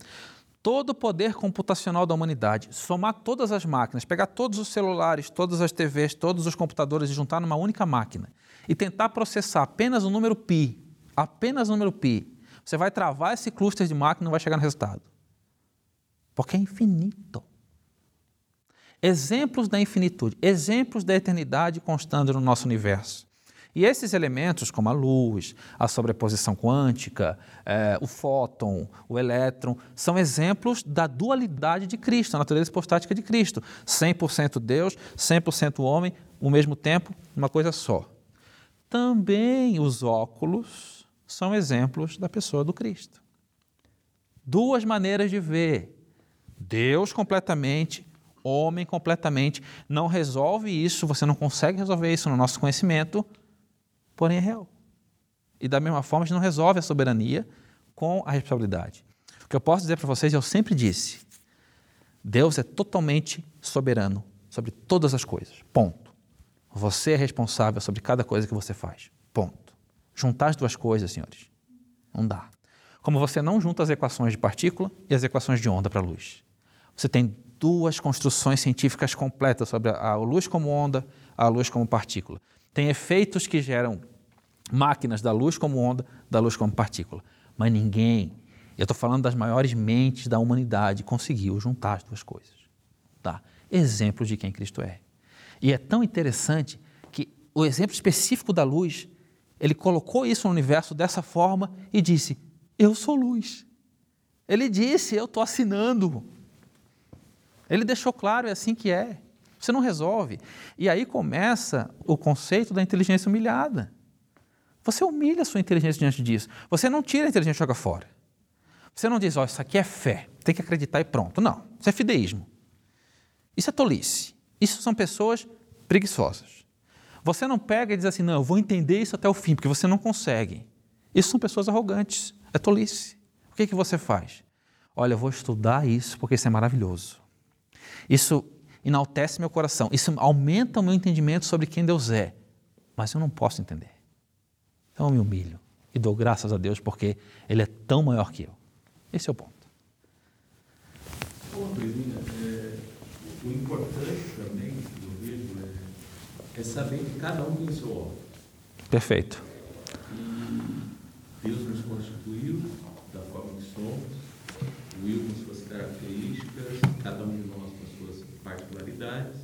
todo o poder computacional da humanidade, somar todas as máquinas, pegar todos os celulares, todas as TVs, todos os computadores e juntar numa única máquina e tentar processar apenas o número π, apenas o número π, você vai travar esse cluster de máquina e não vai chegar no resultado. Porque é infinito exemplos da infinitude, exemplos da eternidade constando no nosso universo. E esses elementos, como a luz, a sobreposição quântica, é, o fóton, o elétron, são exemplos da dualidade de Cristo, a natureza hipostática de Cristo. 100% Deus, 100% homem, ao mesmo tempo, uma coisa só. Também os óculos são exemplos da pessoa do Cristo. Duas maneiras de ver. Deus completamente homem completamente, não resolve isso, você não consegue resolver isso no nosso conhecimento, porém é real. E da mesma forma, a gente não resolve a soberania com a responsabilidade. O que eu posso dizer para vocês, eu sempre disse, Deus é totalmente soberano sobre todas as coisas. Ponto. Você é responsável sobre cada coisa que você faz. Ponto. Juntar as duas coisas, senhores, não dá. Como você não junta as equações de partícula e as equações de onda para a luz. Você tem duas construções científicas completas sobre a luz como onda, a luz como partícula. Tem efeitos que geram máquinas da luz como onda, da luz como partícula. Mas ninguém, eu estou falando das maiores mentes da humanidade, conseguiu juntar as duas coisas. Tá? Exemplos de quem Cristo é. E é tão interessante que o exemplo específico da luz, ele colocou isso no universo dessa forma e disse: Eu sou luz. Ele disse: Eu estou assinando. Ele deixou claro, é assim que é. Você não resolve. E aí começa o conceito da inteligência humilhada. Você humilha a sua inteligência diante disso. Você não tira a inteligência e joga fora. Você não diz, ó, oh, isso aqui é fé, tem que acreditar e pronto. Não, isso é fideísmo. Isso é tolice. Isso são pessoas preguiçosas. Você não pega e diz assim, não, eu vou entender isso até o fim, porque você não consegue. Isso são pessoas arrogantes. É tolice. O que, que você faz? Olha, eu vou estudar isso porque isso é maravilhoso. Isso enaltece meu coração, isso aumenta o meu entendimento sobre quem Deus é, mas eu não posso entender. Então eu me humilho e dou graças a Deus porque Ele é tão maior que eu. Esse é o ponto. É, o importante também, que eu vejo, é, é saber que cada um tem seu órgão. Perfeito. E Deus nos constituiu da forma que somos, o Will com suas características, cada um de nós com suas particularidades.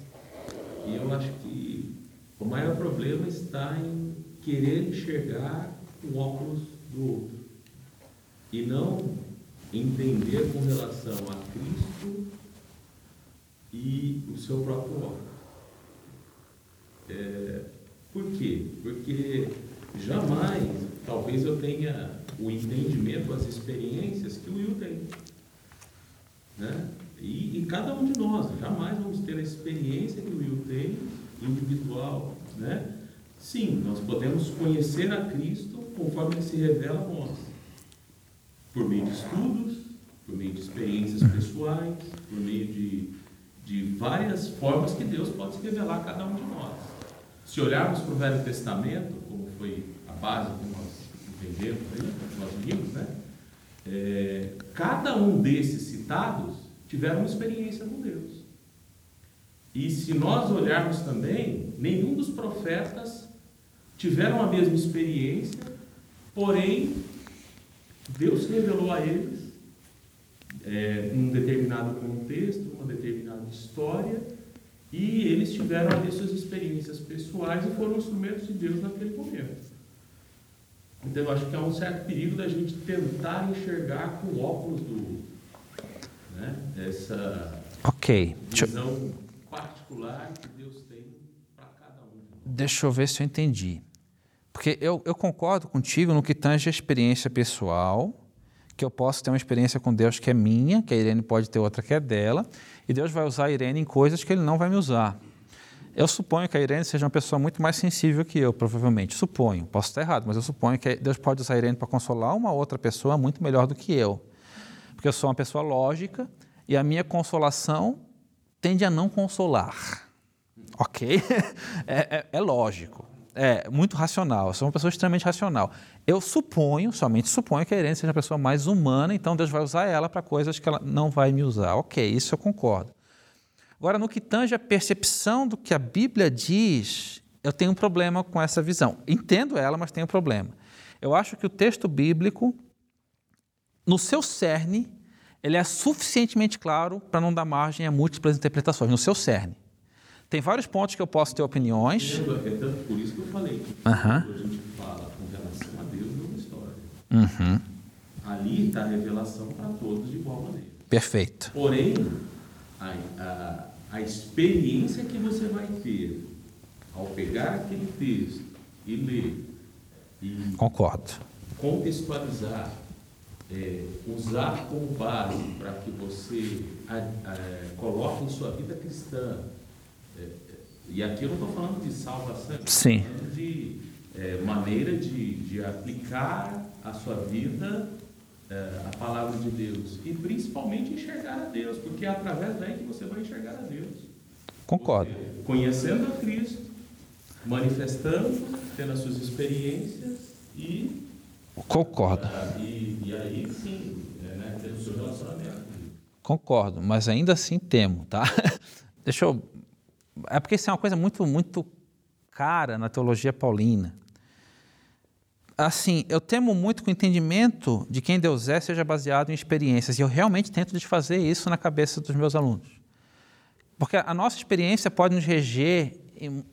E eu acho que o maior problema está em querer enxergar o óculos do outro e não entender com relação a Cristo e o seu próprio óculos. É, por quê? Porque jamais, talvez eu tenha o entendimento, as experiências que o Will tem. Né? E, e, cada um de nós, jamais vamos ter a experiência que o Will tem, individual. Né? Sim, nós podemos conhecer a Cristo conforme ele se revela a nós. Por meio de estudos, por meio de experiências pessoais, por meio de, de várias formas que Deus pode se revelar a cada um de nós. Se olharmos para o Velho Testamento, como foi a base que nós entendemos, aí, nós vimos, né? É, cada um desses citados tiveram uma experiência com Deus. E se nós olharmos também, nenhum dos profetas tiveram a mesma experiência, porém, Deus revelou a eles é, um determinado contexto, uma determinada história, e eles tiveram ali suas experiências pessoais e foram instrumentos de Deus naquele momento. Então eu acho que há um certo perigo da gente tentar enxergar com óculos do né, essa okay. visão particular que Deus tem para cada um. Deixa eu ver se eu entendi. Porque eu, eu concordo contigo no que tange a experiência pessoal, que eu posso ter uma experiência com Deus que é minha, que a Irene pode ter outra que é dela, e Deus vai usar a Irene em coisas que Ele não vai me usar. Eu suponho que a Irene seja uma pessoa muito mais sensível que eu, provavelmente. Suponho, posso estar errado, mas eu suponho que Deus pode usar a Irene para consolar uma outra pessoa muito melhor do que eu. Porque eu sou uma pessoa lógica e a minha consolação tende a não consolar. Ok? É, é, é lógico. É muito racional. Eu sou uma pessoa extremamente racional. Eu suponho, somente suponho, que a Irene seja uma pessoa mais humana, então Deus vai usar ela para coisas que ela não vai me usar. Ok, isso eu concordo. Agora, no que tange a percepção do que a Bíblia diz, eu tenho um problema com essa visão. Entendo ela, mas tenho um problema. Eu acho que o texto bíblico, no seu cerne, ele é suficientemente claro para não dar margem a múltiplas interpretações, no seu cerne. Tem vários pontos que eu posso ter opiniões. É tanto por isso que eu falei que Uhum. quando a gente fala com relação a Deus, é uma história. Uhum. Ali está a revelação para todos de igual maneira. Perfeito. Porém, a, a, a experiência que você vai ter ao pegar aquele texto e ler e Concordo. contextualizar, é, usar como base para que você a, a, coloque em sua vida cristã. E aqui eu não estou falando de salvação, eu estou Sim. falando de é, maneira de, de aplicar a sua vida é, a palavra de Deus e principalmente enxergar a Deus, porque é através daí que você vai enxergar a Deus. Concordo. Você, conhecendo a Cristo, manifestando, tendo as suas experiências e Concordo. ah, e, e aí sim, é, né, ter o seu relacionamento. Concordo, mas ainda assim temo, tá? Deixa eu. É porque isso é uma coisa muito, muito cara na teologia paulina. Assim, eu temo muito que o entendimento de quem Deus é seja baseado em experiências, e eu realmente tento desfazer isso na cabeça dos meus alunos. Porque a nossa experiência pode nos reger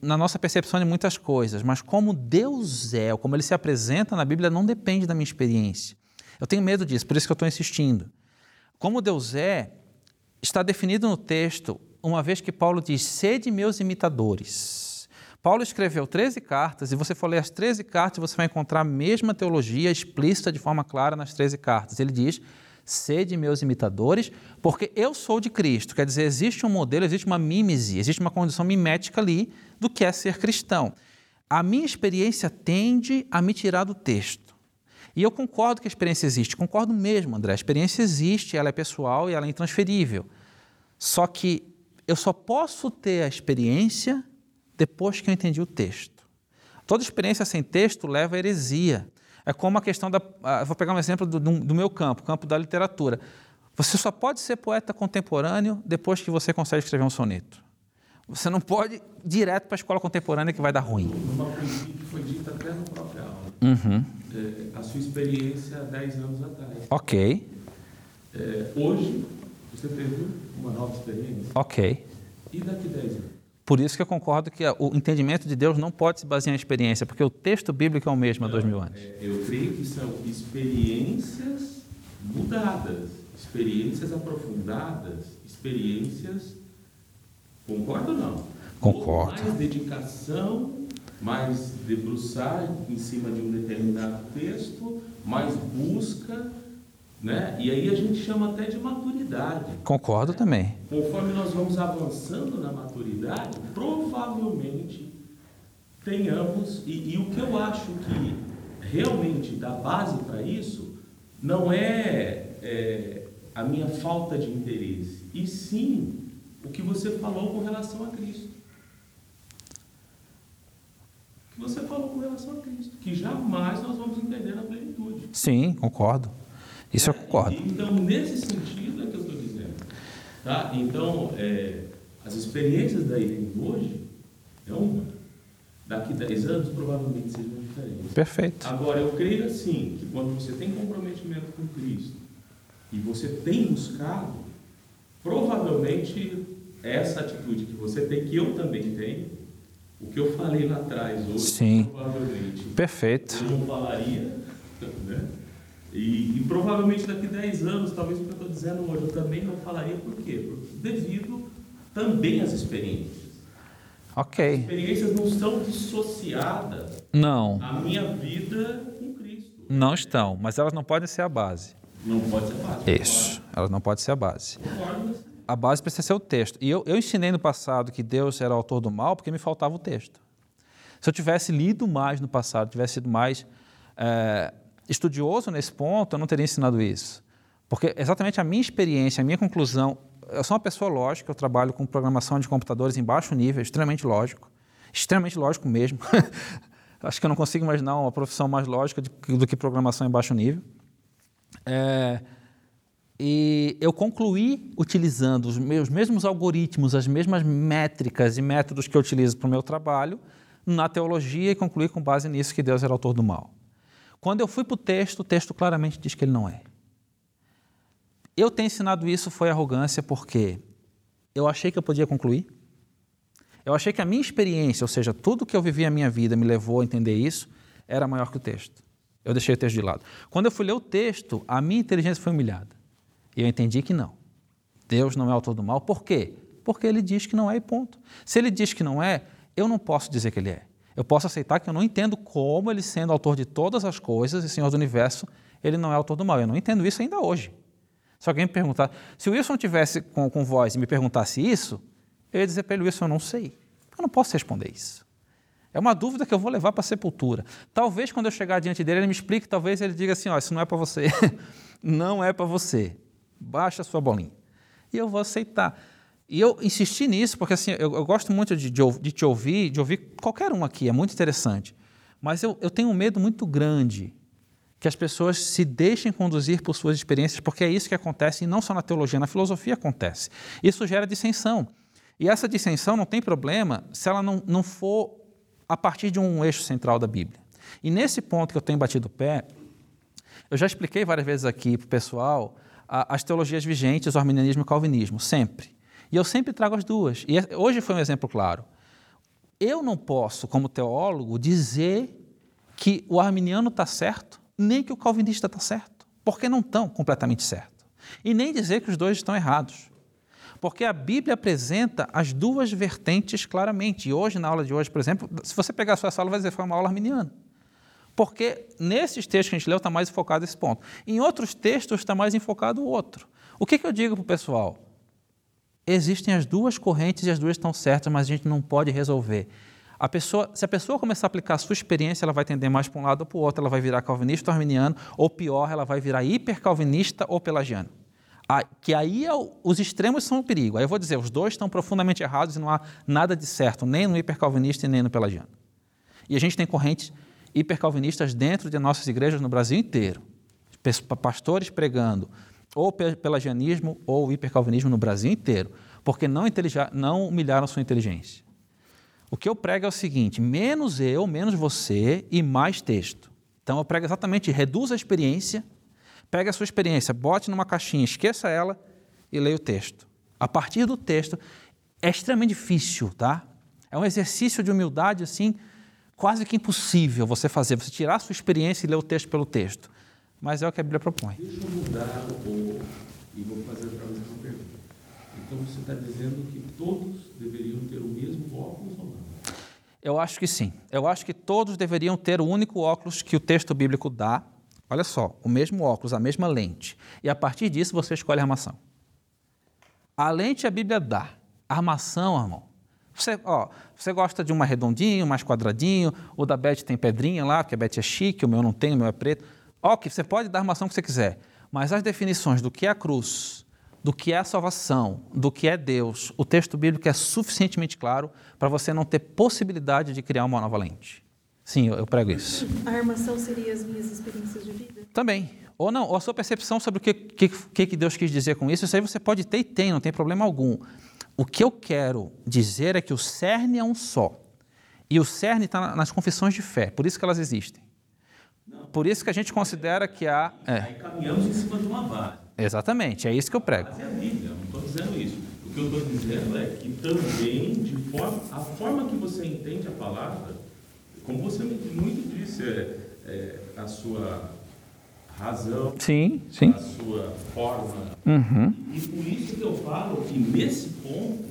na nossa percepção de muitas coisas, mas como Deus é, ou como ele se apresenta na Bíblia, não depende da minha experiência. Eu tenho medo disso, por isso que eu estou insistindo. Como Deus é, está definido no texto, uma vez que Paulo diz: sede meus imitadores. Paulo escreveu 13 cartas, e você for ler as 13 cartas, você vai encontrar a mesma teologia explícita de forma clara nas 13 cartas. Ele diz: sede meus imitadores, porque eu sou de Cristo. Quer dizer, existe um modelo, existe uma mímese, existe uma condição mimética ali do que é ser cristão. A minha experiência tende a me tirar do texto. E eu concordo que a experiência existe, concordo mesmo, André. A experiência existe, ela é pessoal e ela é intransferível. Só que eu só posso ter a experiência depois que eu entendi o texto. Toda experiência sem texto leva à heresia. É como a questão da. Ah, vou pegar um exemplo do, do meu campo, campo da literatura. Você só pode ser poeta contemporâneo depois que você consegue escrever um soneto. Você não pode ir direto para a escola contemporânea que vai dar ruim. Uma coisa que foi dita até no próprio aula. Uhum. É, a sua experiência há 10 anos atrás. Ok, É, hoje, você teve uma nova experiência. ok. E daqui 10 anos? Por isso que eu concordo que o entendimento de Deus não pode se basear em experiência, porque o texto bíblico é o mesmo há dois mil anos. É, eu creio que são experiências mudadas, experiências aprofundadas, experiências. Concorda ou não? Concordo. Mais dedicação, mais debruçar em cima de um determinado texto, mais busca, né? E aí a gente chama até de maturidade. Concordo também. Conforme nós vamos avançando na maturidade, provavelmente tenhamos, e, e o que eu acho que realmente dá base para isso, não é, é a minha falta de interesse, e sim o que você falou com relação a Cristo. O que você falou com relação a Cristo, que jamais nós vamos entender na plenitude. Sim, concordo. Isso eu concordo. Então, nesse sentido é que eu estou dizendo. Tá? Então, é, as experiências da IFEM hoje é uma. Daqui 10 anos, provavelmente sejam diferentes. Perfeito. Agora, eu creio assim, que quando você tem comprometimento com Cristo e você tem buscado, provavelmente essa atitude que você tem, que eu também tenho, o que eu falei lá atrás hoje, Sim. provavelmente Perfeito. eu não falaria, né? E, e provavelmente daqui a 10 anos, talvez o que eu estou dizendo hoje, eu também não falaria por quê? Porque devido também às experiências. Ok. Experiências não estão dissociadas Não, à minha vida com Cristo. não estão, mas elas não podem ser a base. Não pode ser fácil. Isso, elas não podem ser a base. A base precisa ser o texto. E eu, eu ensinei no passado que Deus era o autor do mal porque me faltava o texto. Se eu tivesse lido mais no passado, tivesse sido mais eh, estudioso nesse ponto, eu não teria ensinado isso. Porque exatamente a minha experiência, a minha conclusão. Eu sou uma pessoa lógica, eu trabalho com programação de computadores em baixo nível, extremamente lógico. Extremamente lógico mesmo. Acho que eu não consigo imaginar uma profissão mais lógica do que programação em baixo nível. É, e eu concluí utilizando os meus mesmos algoritmos, as mesmas métricas e métodos que eu utilizo para o meu trabalho na teologia e concluí com base nisso que Deus era autor do mal. Quando eu fui para o texto, o texto claramente diz que ele não é. Eu ter ensinado isso foi arrogância porque eu achei que eu podia concluir. Eu achei que a minha experiência, ou seja, tudo que eu vivi a minha vida me levou a entender isso, era maior que o texto. Eu deixei o texto de lado. Quando eu fui ler o texto, a minha inteligência foi humilhada. E eu entendi que não. Deus não é autor do mal. Por quê? Porque ele diz que não é e ponto. Se ele diz que não é, eu não posso dizer que ele é. Eu posso aceitar que eu não entendo como ele, sendo autor de todas as coisas e Senhor do universo, ele não é autor do mal. Eu não entendo isso ainda hoje. Se alguém me perguntar, se o Wilson tivesse com, com voz e me perguntasse isso, eu ia dizer para ele, Wilson, eu não sei. Eu não posso responder isso. É uma dúvida que eu vou levar para a sepultura. Talvez quando eu chegar diante dele, ele me explique, talvez ele diga assim, ó, isso não é para você. não é para você. Baixa a sua bolinha. E eu vou aceitar. E eu insisti nisso, porque assim, eu, eu gosto muito de, de, de te ouvir, de ouvir qualquer um aqui, é muito interessante. Mas eu, eu tenho um medo muito grande que as pessoas se deixem conduzir por suas experiências, porque é isso que acontece, e não só na teologia, na filosofia acontece. Isso gera dissensão. E essa dissensão não tem problema se ela não, não for a partir de um eixo central da Bíblia. E nesse ponto que eu tenho batido o pé, eu já expliquei várias vezes aqui para o pessoal as teologias vigentes, o arminianismo e o calvinismo, sempre. E eu sempre trago as duas. E é- hoje foi um exemplo claro. Eu não posso, como teólogo, dizer que o arminiano está certo, nem que o calvinista está certo, porque não estão completamente certos. E nem dizer que os dois estão errados. Porque a Bíblia apresenta as duas vertentes claramente. E hoje, na aula de hoje, por exemplo, se você pegar a sua sala, vai dizer que foi uma aula arminiana. Porque nesses textos que a gente leu está mais enfocado esse ponto. Em outros textos está mais enfocado o outro. O que, que eu digo para o pessoal? Existem as duas correntes e as duas estão certas, mas a gente não pode resolver. A pessoa, se a pessoa começar a aplicar a sua experiência, ela vai tender mais para um lado ou para o outro, ela vai virar calvinista ou arminiano, ou pior, ela vai virar hipercalvinista ou pelagiano. Ah, que aí é os extremos são o perigo. Aí eu vou dizer, os dois estão profundamente errados e não há nada de certo, nem no hipercalvinista e nem no pelagiano. E a gente tem correntes hipercalvinistas dentro de nossas igrejas no Brasil inteiro. Pastores pregando ou pelagianismo ou hipercalvinismo no Brasil inteiro, porque não, não humilharam sua inteligência. O que eu prego é o seguinte: menos eu, menos você e mais texto. Então eu prego exatamente, reduz a experiência Pegue a sua experiência, bote numa caixinha, esqueça ela e leia o texto. A partir do texto, é extremamente difícil, tá? É um exercício de humildade, assim, quase que impossível você fazer, você tirar a sua experiência e ler o texto pelo texto. Mas é o que a Bíblia propõe. Deixa eu mudar o e vou fazer outra vez uma pergunta. Então você está dizendo que todos deveriam ter o mesmo óculos ou não? Eu acho que sim. Eu acho que todos deveriam ter o único óculos que o texto bíblico dá, Olha só, o mesmo óculos, a mesma lente. E a partir disso você escolhe a armação. A lente a Bíblia dá. A armação, irmão. Você, ó, você gosta de uma redondinho, mais quadradinho, o da Beth tem pedrinha lá, porque a Beth é chique, o meu não tem, o meu é preto. Ok, você pode dar a armação que você quiser. Mas as definições do que é a cruz, do que é a salvação, do que é Deus, o texto bíblico é suficientemente claro para você não ter possibilidade de criar uma nova lente. Sim, eu, prego isso. A armação seria as minhas experiências de vida? Também. Ou não, ou a sua percepção sobre o que, que, que Deus quis dizer com isso, isso aí você pode ter e tem, não tem problema algum. O que eu quero dizer é que o cerne é um só. E o cerne está nas confissões de fé, por isso que elas existem. Por isso que a gente considera que há. É. Aí caminhamos em cima de uma base. Exatamente, é isso que eu prego. Mas é a Bíblia, não estou dizendo isso. O que eu estou dizendo é que também, de forma, a forma que você entende a palavra, como você muito disse, é, é a sua razão, sim, sim. a sua forma. Uhum. E, e por isso que eu falo que nesse ponto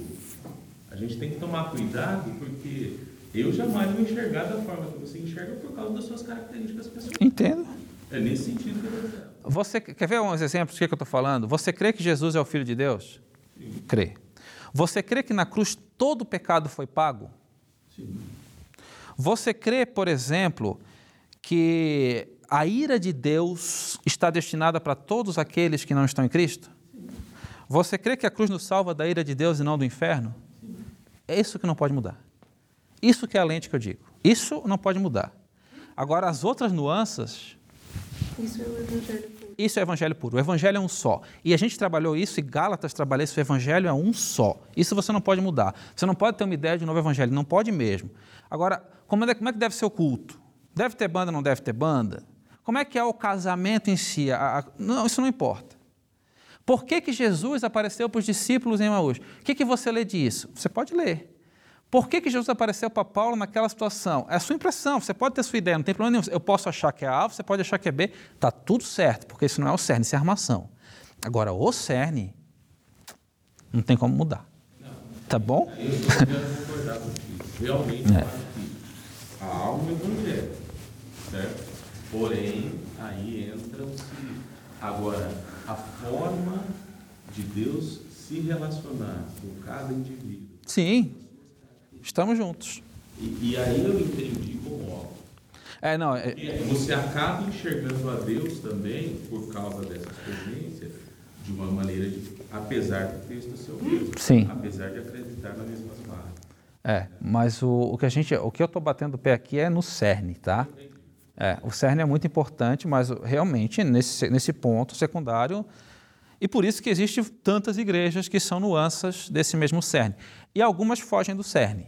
a gente tem que tomar cuidado, porque eu jamais vou enxergar da forma que você enxerga por causa das suas características pessoais. Entendo. É nesse sentido que eu estou dizendo. Você quer ver uns exemplos do que, que eu estou falando? Você crê que Jesus é o Filho de Deus? Sim. Crê. Você crê que na cruz todo o pecado foi pago? Sim. Você crê, por exemplo, que a ira de Deus está destinada para todos aqueles que não estão em Cristo? Você crê que a cruz nos salva da ira de Deus e não do inferno? É isso que não pode mudar. Isso que é a lente que eu digo. Isso não pode mudar. Agora, as outras nuances. Isso é o evangelho puro. Isso é o evangelho puro. O evangelho é um só. E a gente trabalhou isso, e Gálatas trabalhou isso. O evangelho é um só. Isso você não pode mudar. Você não pode ter uma ideia de um novo evangelho. Não pode mesmo. Agora, como é, como é que deve ser o culto? Deve ter banda, não deve ter banda? Como é que é o casamento em si? A, a, não, isso não importa. Por que, que Jesus apareceu para os discípulos em Emaús? O que, que você lê disso? Você pode ler. Por que, que Jesus apareceu para Paulo naquela situação? É a sua impressão, você pode ter sua ideia, não tem problema nenhum. Eu posso achar que é A, você pode achar que é B, está tudo certo, porque isso não é o cerne, isso é a armação. Agora, o cerne, não tem como mudar. Tá bom? Eu estou concordar Realmente, é. há algo evangelho, certo? Porém, aí entram-se. Agora, a forma de Deus se relacionar com cada indivíduo. Sim, estamos juntos. E, e aí eu entendi como. É, não, é... Você acaba enxergando a Deus também, por causa dessa experiência, de uma maneira, de, apesar do texto ser o mesmo. Sim. Apesar de acreditar na mesma bases. É, mas o, o que a gente, o que eu estou batendo o pé aqui é no cerne, tá? É, o cerne é muito importante, mas realmente nesse, nesse ponto secundário, e por isso que existem tantas igrejas que são nuances desse mesmo cerne. E algumas fogem do cerne.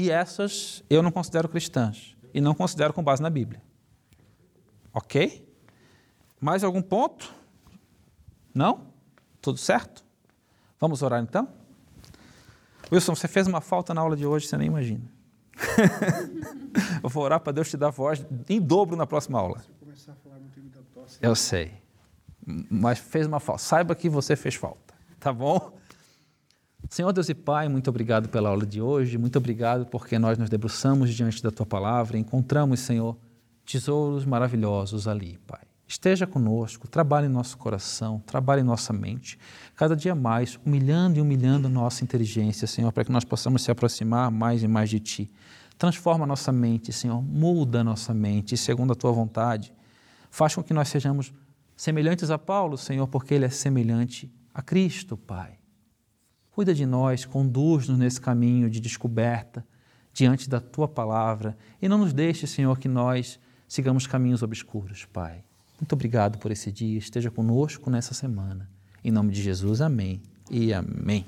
E essas eu não considero cristãs. E não considero com base na Bíblia. Ok? Mais algum ponto? Não? Tudo certo? Vamos orar então? Wilson, você fez uma falta na aula de hoje, você nem imagina. eu vou orar para Deus te dar voz em dobro na próxima aula. Eu sei. Mas fez uma falta. Saiba que você fez falta. Tá bom? Senhor Deus e Pai, muito obrigado pela aula de hoje. Muito obrigado porque nós nos debruçamos diante da tua palavra encontramos, Senhor, tesouros maravilhosos ali, Pai. Esteja conosco, trabalhe em nosso coração, trabalhe em nossa mente, cada dia mais, humilhando e humilhando nossa inteligência, Senhor, para que nós possamos se aproximar mais e mais de Ti. Transforma nossa mente, Senhor, muda nossa mente segundo a Tua vontade. Faz com que nós sejamos semelhantes a Paulo, Senhor, porque ele é semelhante a Cristo, Pai. Cuida de nós, conduz-nos nesse caminho de descoberta diante da Tua palavra e não nos deixe, Senhor, que nós sigamos caminhos obscuros, Pai. Muito obrigado por esse dia. Esteja conosco nessa semana. Em nome de Jesus, amém e amém.